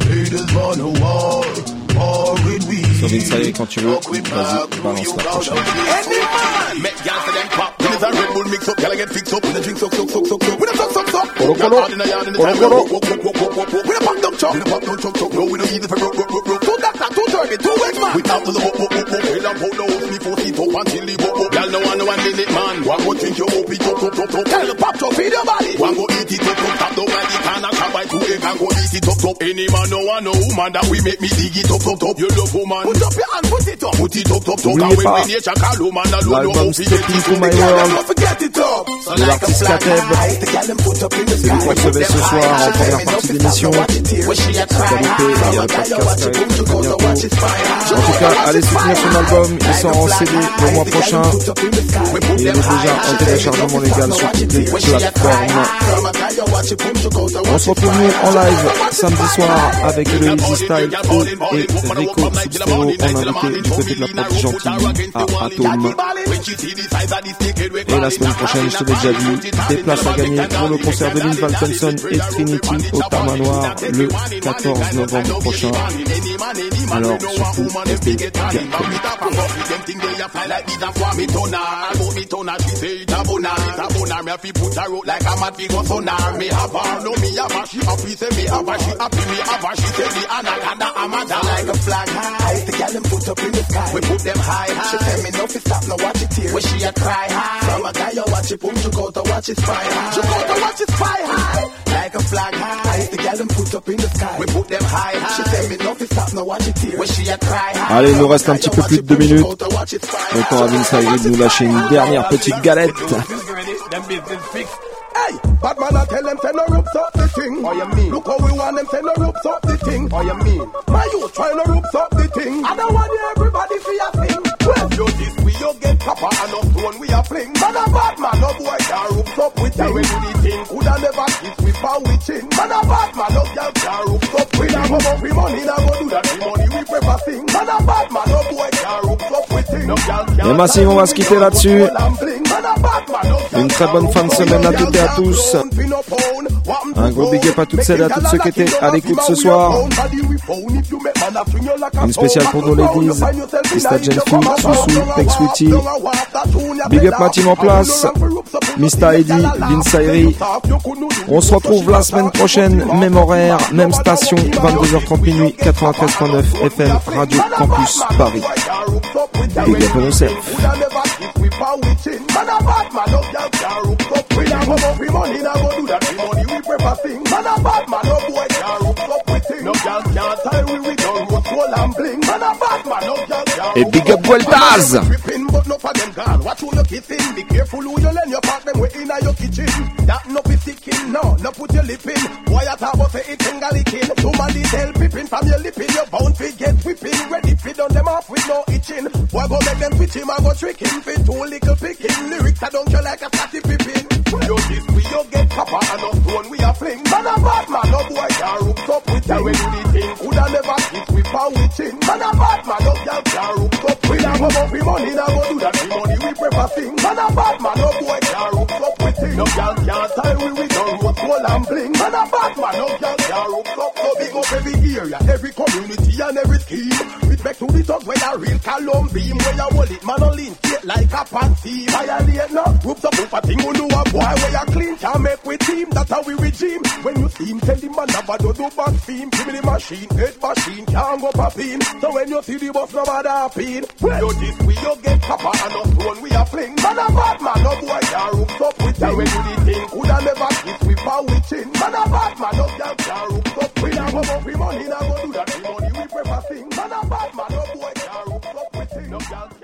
Haters wanna war, war with me. Sur Vince quand tu veux, vas-y, balance la prochaine. Make gal for them pop. When it's a Red Bull mix up, gal get fixed up. When the drink suck, suck, suck, suck, suck. When the suck, suck, suck. Gal hard in the yard in the time. Walk, walk, walk, walk, walk, walk. When the pop dump chuck. When the pop dump chuck, chuck. No, we don't easy for rock, rock, rock, rock. Two doctor, two turkey, two wedge man. We talk to the walk, walk, walk, walk. Hey, lamp, hold on, me for seat up until the walk, walk. Gal no one, no one minute man. One go drink your hope, it up, up, up, up. Tell the pop chuck, feed your body. One go eat it up, up, down by the can and chop by two egg and go up. Any man, no one, no woman that we make me dig it up. You love woman. Put up your hand, put it up. Put it up, up, up. And N'oubliez when pas, we nature call woman, I don't know l'album how to get Stepping it to to My the gal. World Don't forget it up. de l'artiste Kateb. C'est vous recevez ce soir en première partie d'émission. Tout cas, allez soutenir son album, il sort en CD le mois prochain. Et il est déjà en téléchargement légal sur toutes les plateformes. On se retrouve nous en live samedi soir avec le Easy Style O et Rico Substero en invité du côté de la porte gentille à Atom. Et la semaine prochaine, je te l'ai déjà dit, des places à gagner pour le concert de Lynn Valkenson et Trinity au Tamanoir le 14 novembre prochain. Alors surtout, restez calmes. Like a flag high, the gal them put up in the sky? We put them high high. She tell me no fi stop, no watch it here. When she a cry high, from a guy you watch it, boom, you go to watch it spy high. You go to watch it spy high. Like a flag high, the gal them put up in the sky? We put them high high. She tell me no fi stop, no watch it here. When she a cry high. Allez, il nous reste un petit peu plus de deux minutes. Le temps à Vince Ayri de nous lâcher une dernière petite galette. Thing. You mean? Look how we want them, say no ropes up the thing. How you mean? My youth try no ropes up the thing. I don't want everybody for a thing. Well, you this we you get copper and up stone we a fling. Man a bad man, no boy can ropes up with thing. When do the thing coulda never kiss with power with chin. Man a bad man, no girl can ropes up with him. Come up with money, now go do that. The money we prefer sing. Man a bad man, no boy can ropes up Et Massive, on va se quitter là-dessus. Une très bonne fin de semaine à toutes et à tous. Un gros big up à toutes celles et à tous ceux qui étaient à l'écoute ce soir. Une spéciale pour nos ladies, Mr. Genfi, Soussou, Sweetie. Big up ma team en place, Mr. Eddy, Vince. On se retrouve la semaine prochaine, même horaire, même station, 22h30 minuit, 93.9 FM, Radio Campus Paris. Big up. On yourself. A bad man, no girl can rook up with him. Come up with money, now go that. No be sticking, no, no put your lip in. Quiet out the money we prefer sing. Man a bad man, no boy can rook up with him. No girl can't tie we with gun, root, roll and bling. Man a bad man, no girl can Et big up Vueltaz! I. We we do the thing coulda never kiss with power with chin. Man a bad man, no girl can rook up with him. Come up with money, now go do that. The money we prefer sing. Man a bad man, no boy No girl can't tie we with gun, root, roll and bling. Man a bad man, no girl can rook up. So big up every area, every community and every scheme. Respect to the thugs when a real column beam. Where you hold it, man, only straight like a panty. Violate no, groups up up a thing, who know a boy where you clean can make with team. That's how we regime. When you see him, tell the man never do do back theme. Give me the machine, head machine, can't go popping. So when you see the boss, no matter happy. Well, you this we you get copper and no stone we a fling. Man a bad man, no boy can rook up with you with the thing. Coulda never kiss with power witching. Man a bad man up, y'all can't rook up. We nah go up, we money nah go do that. We money we prefer sing. Man a bad man up, boy can't rook up witching. No y'all.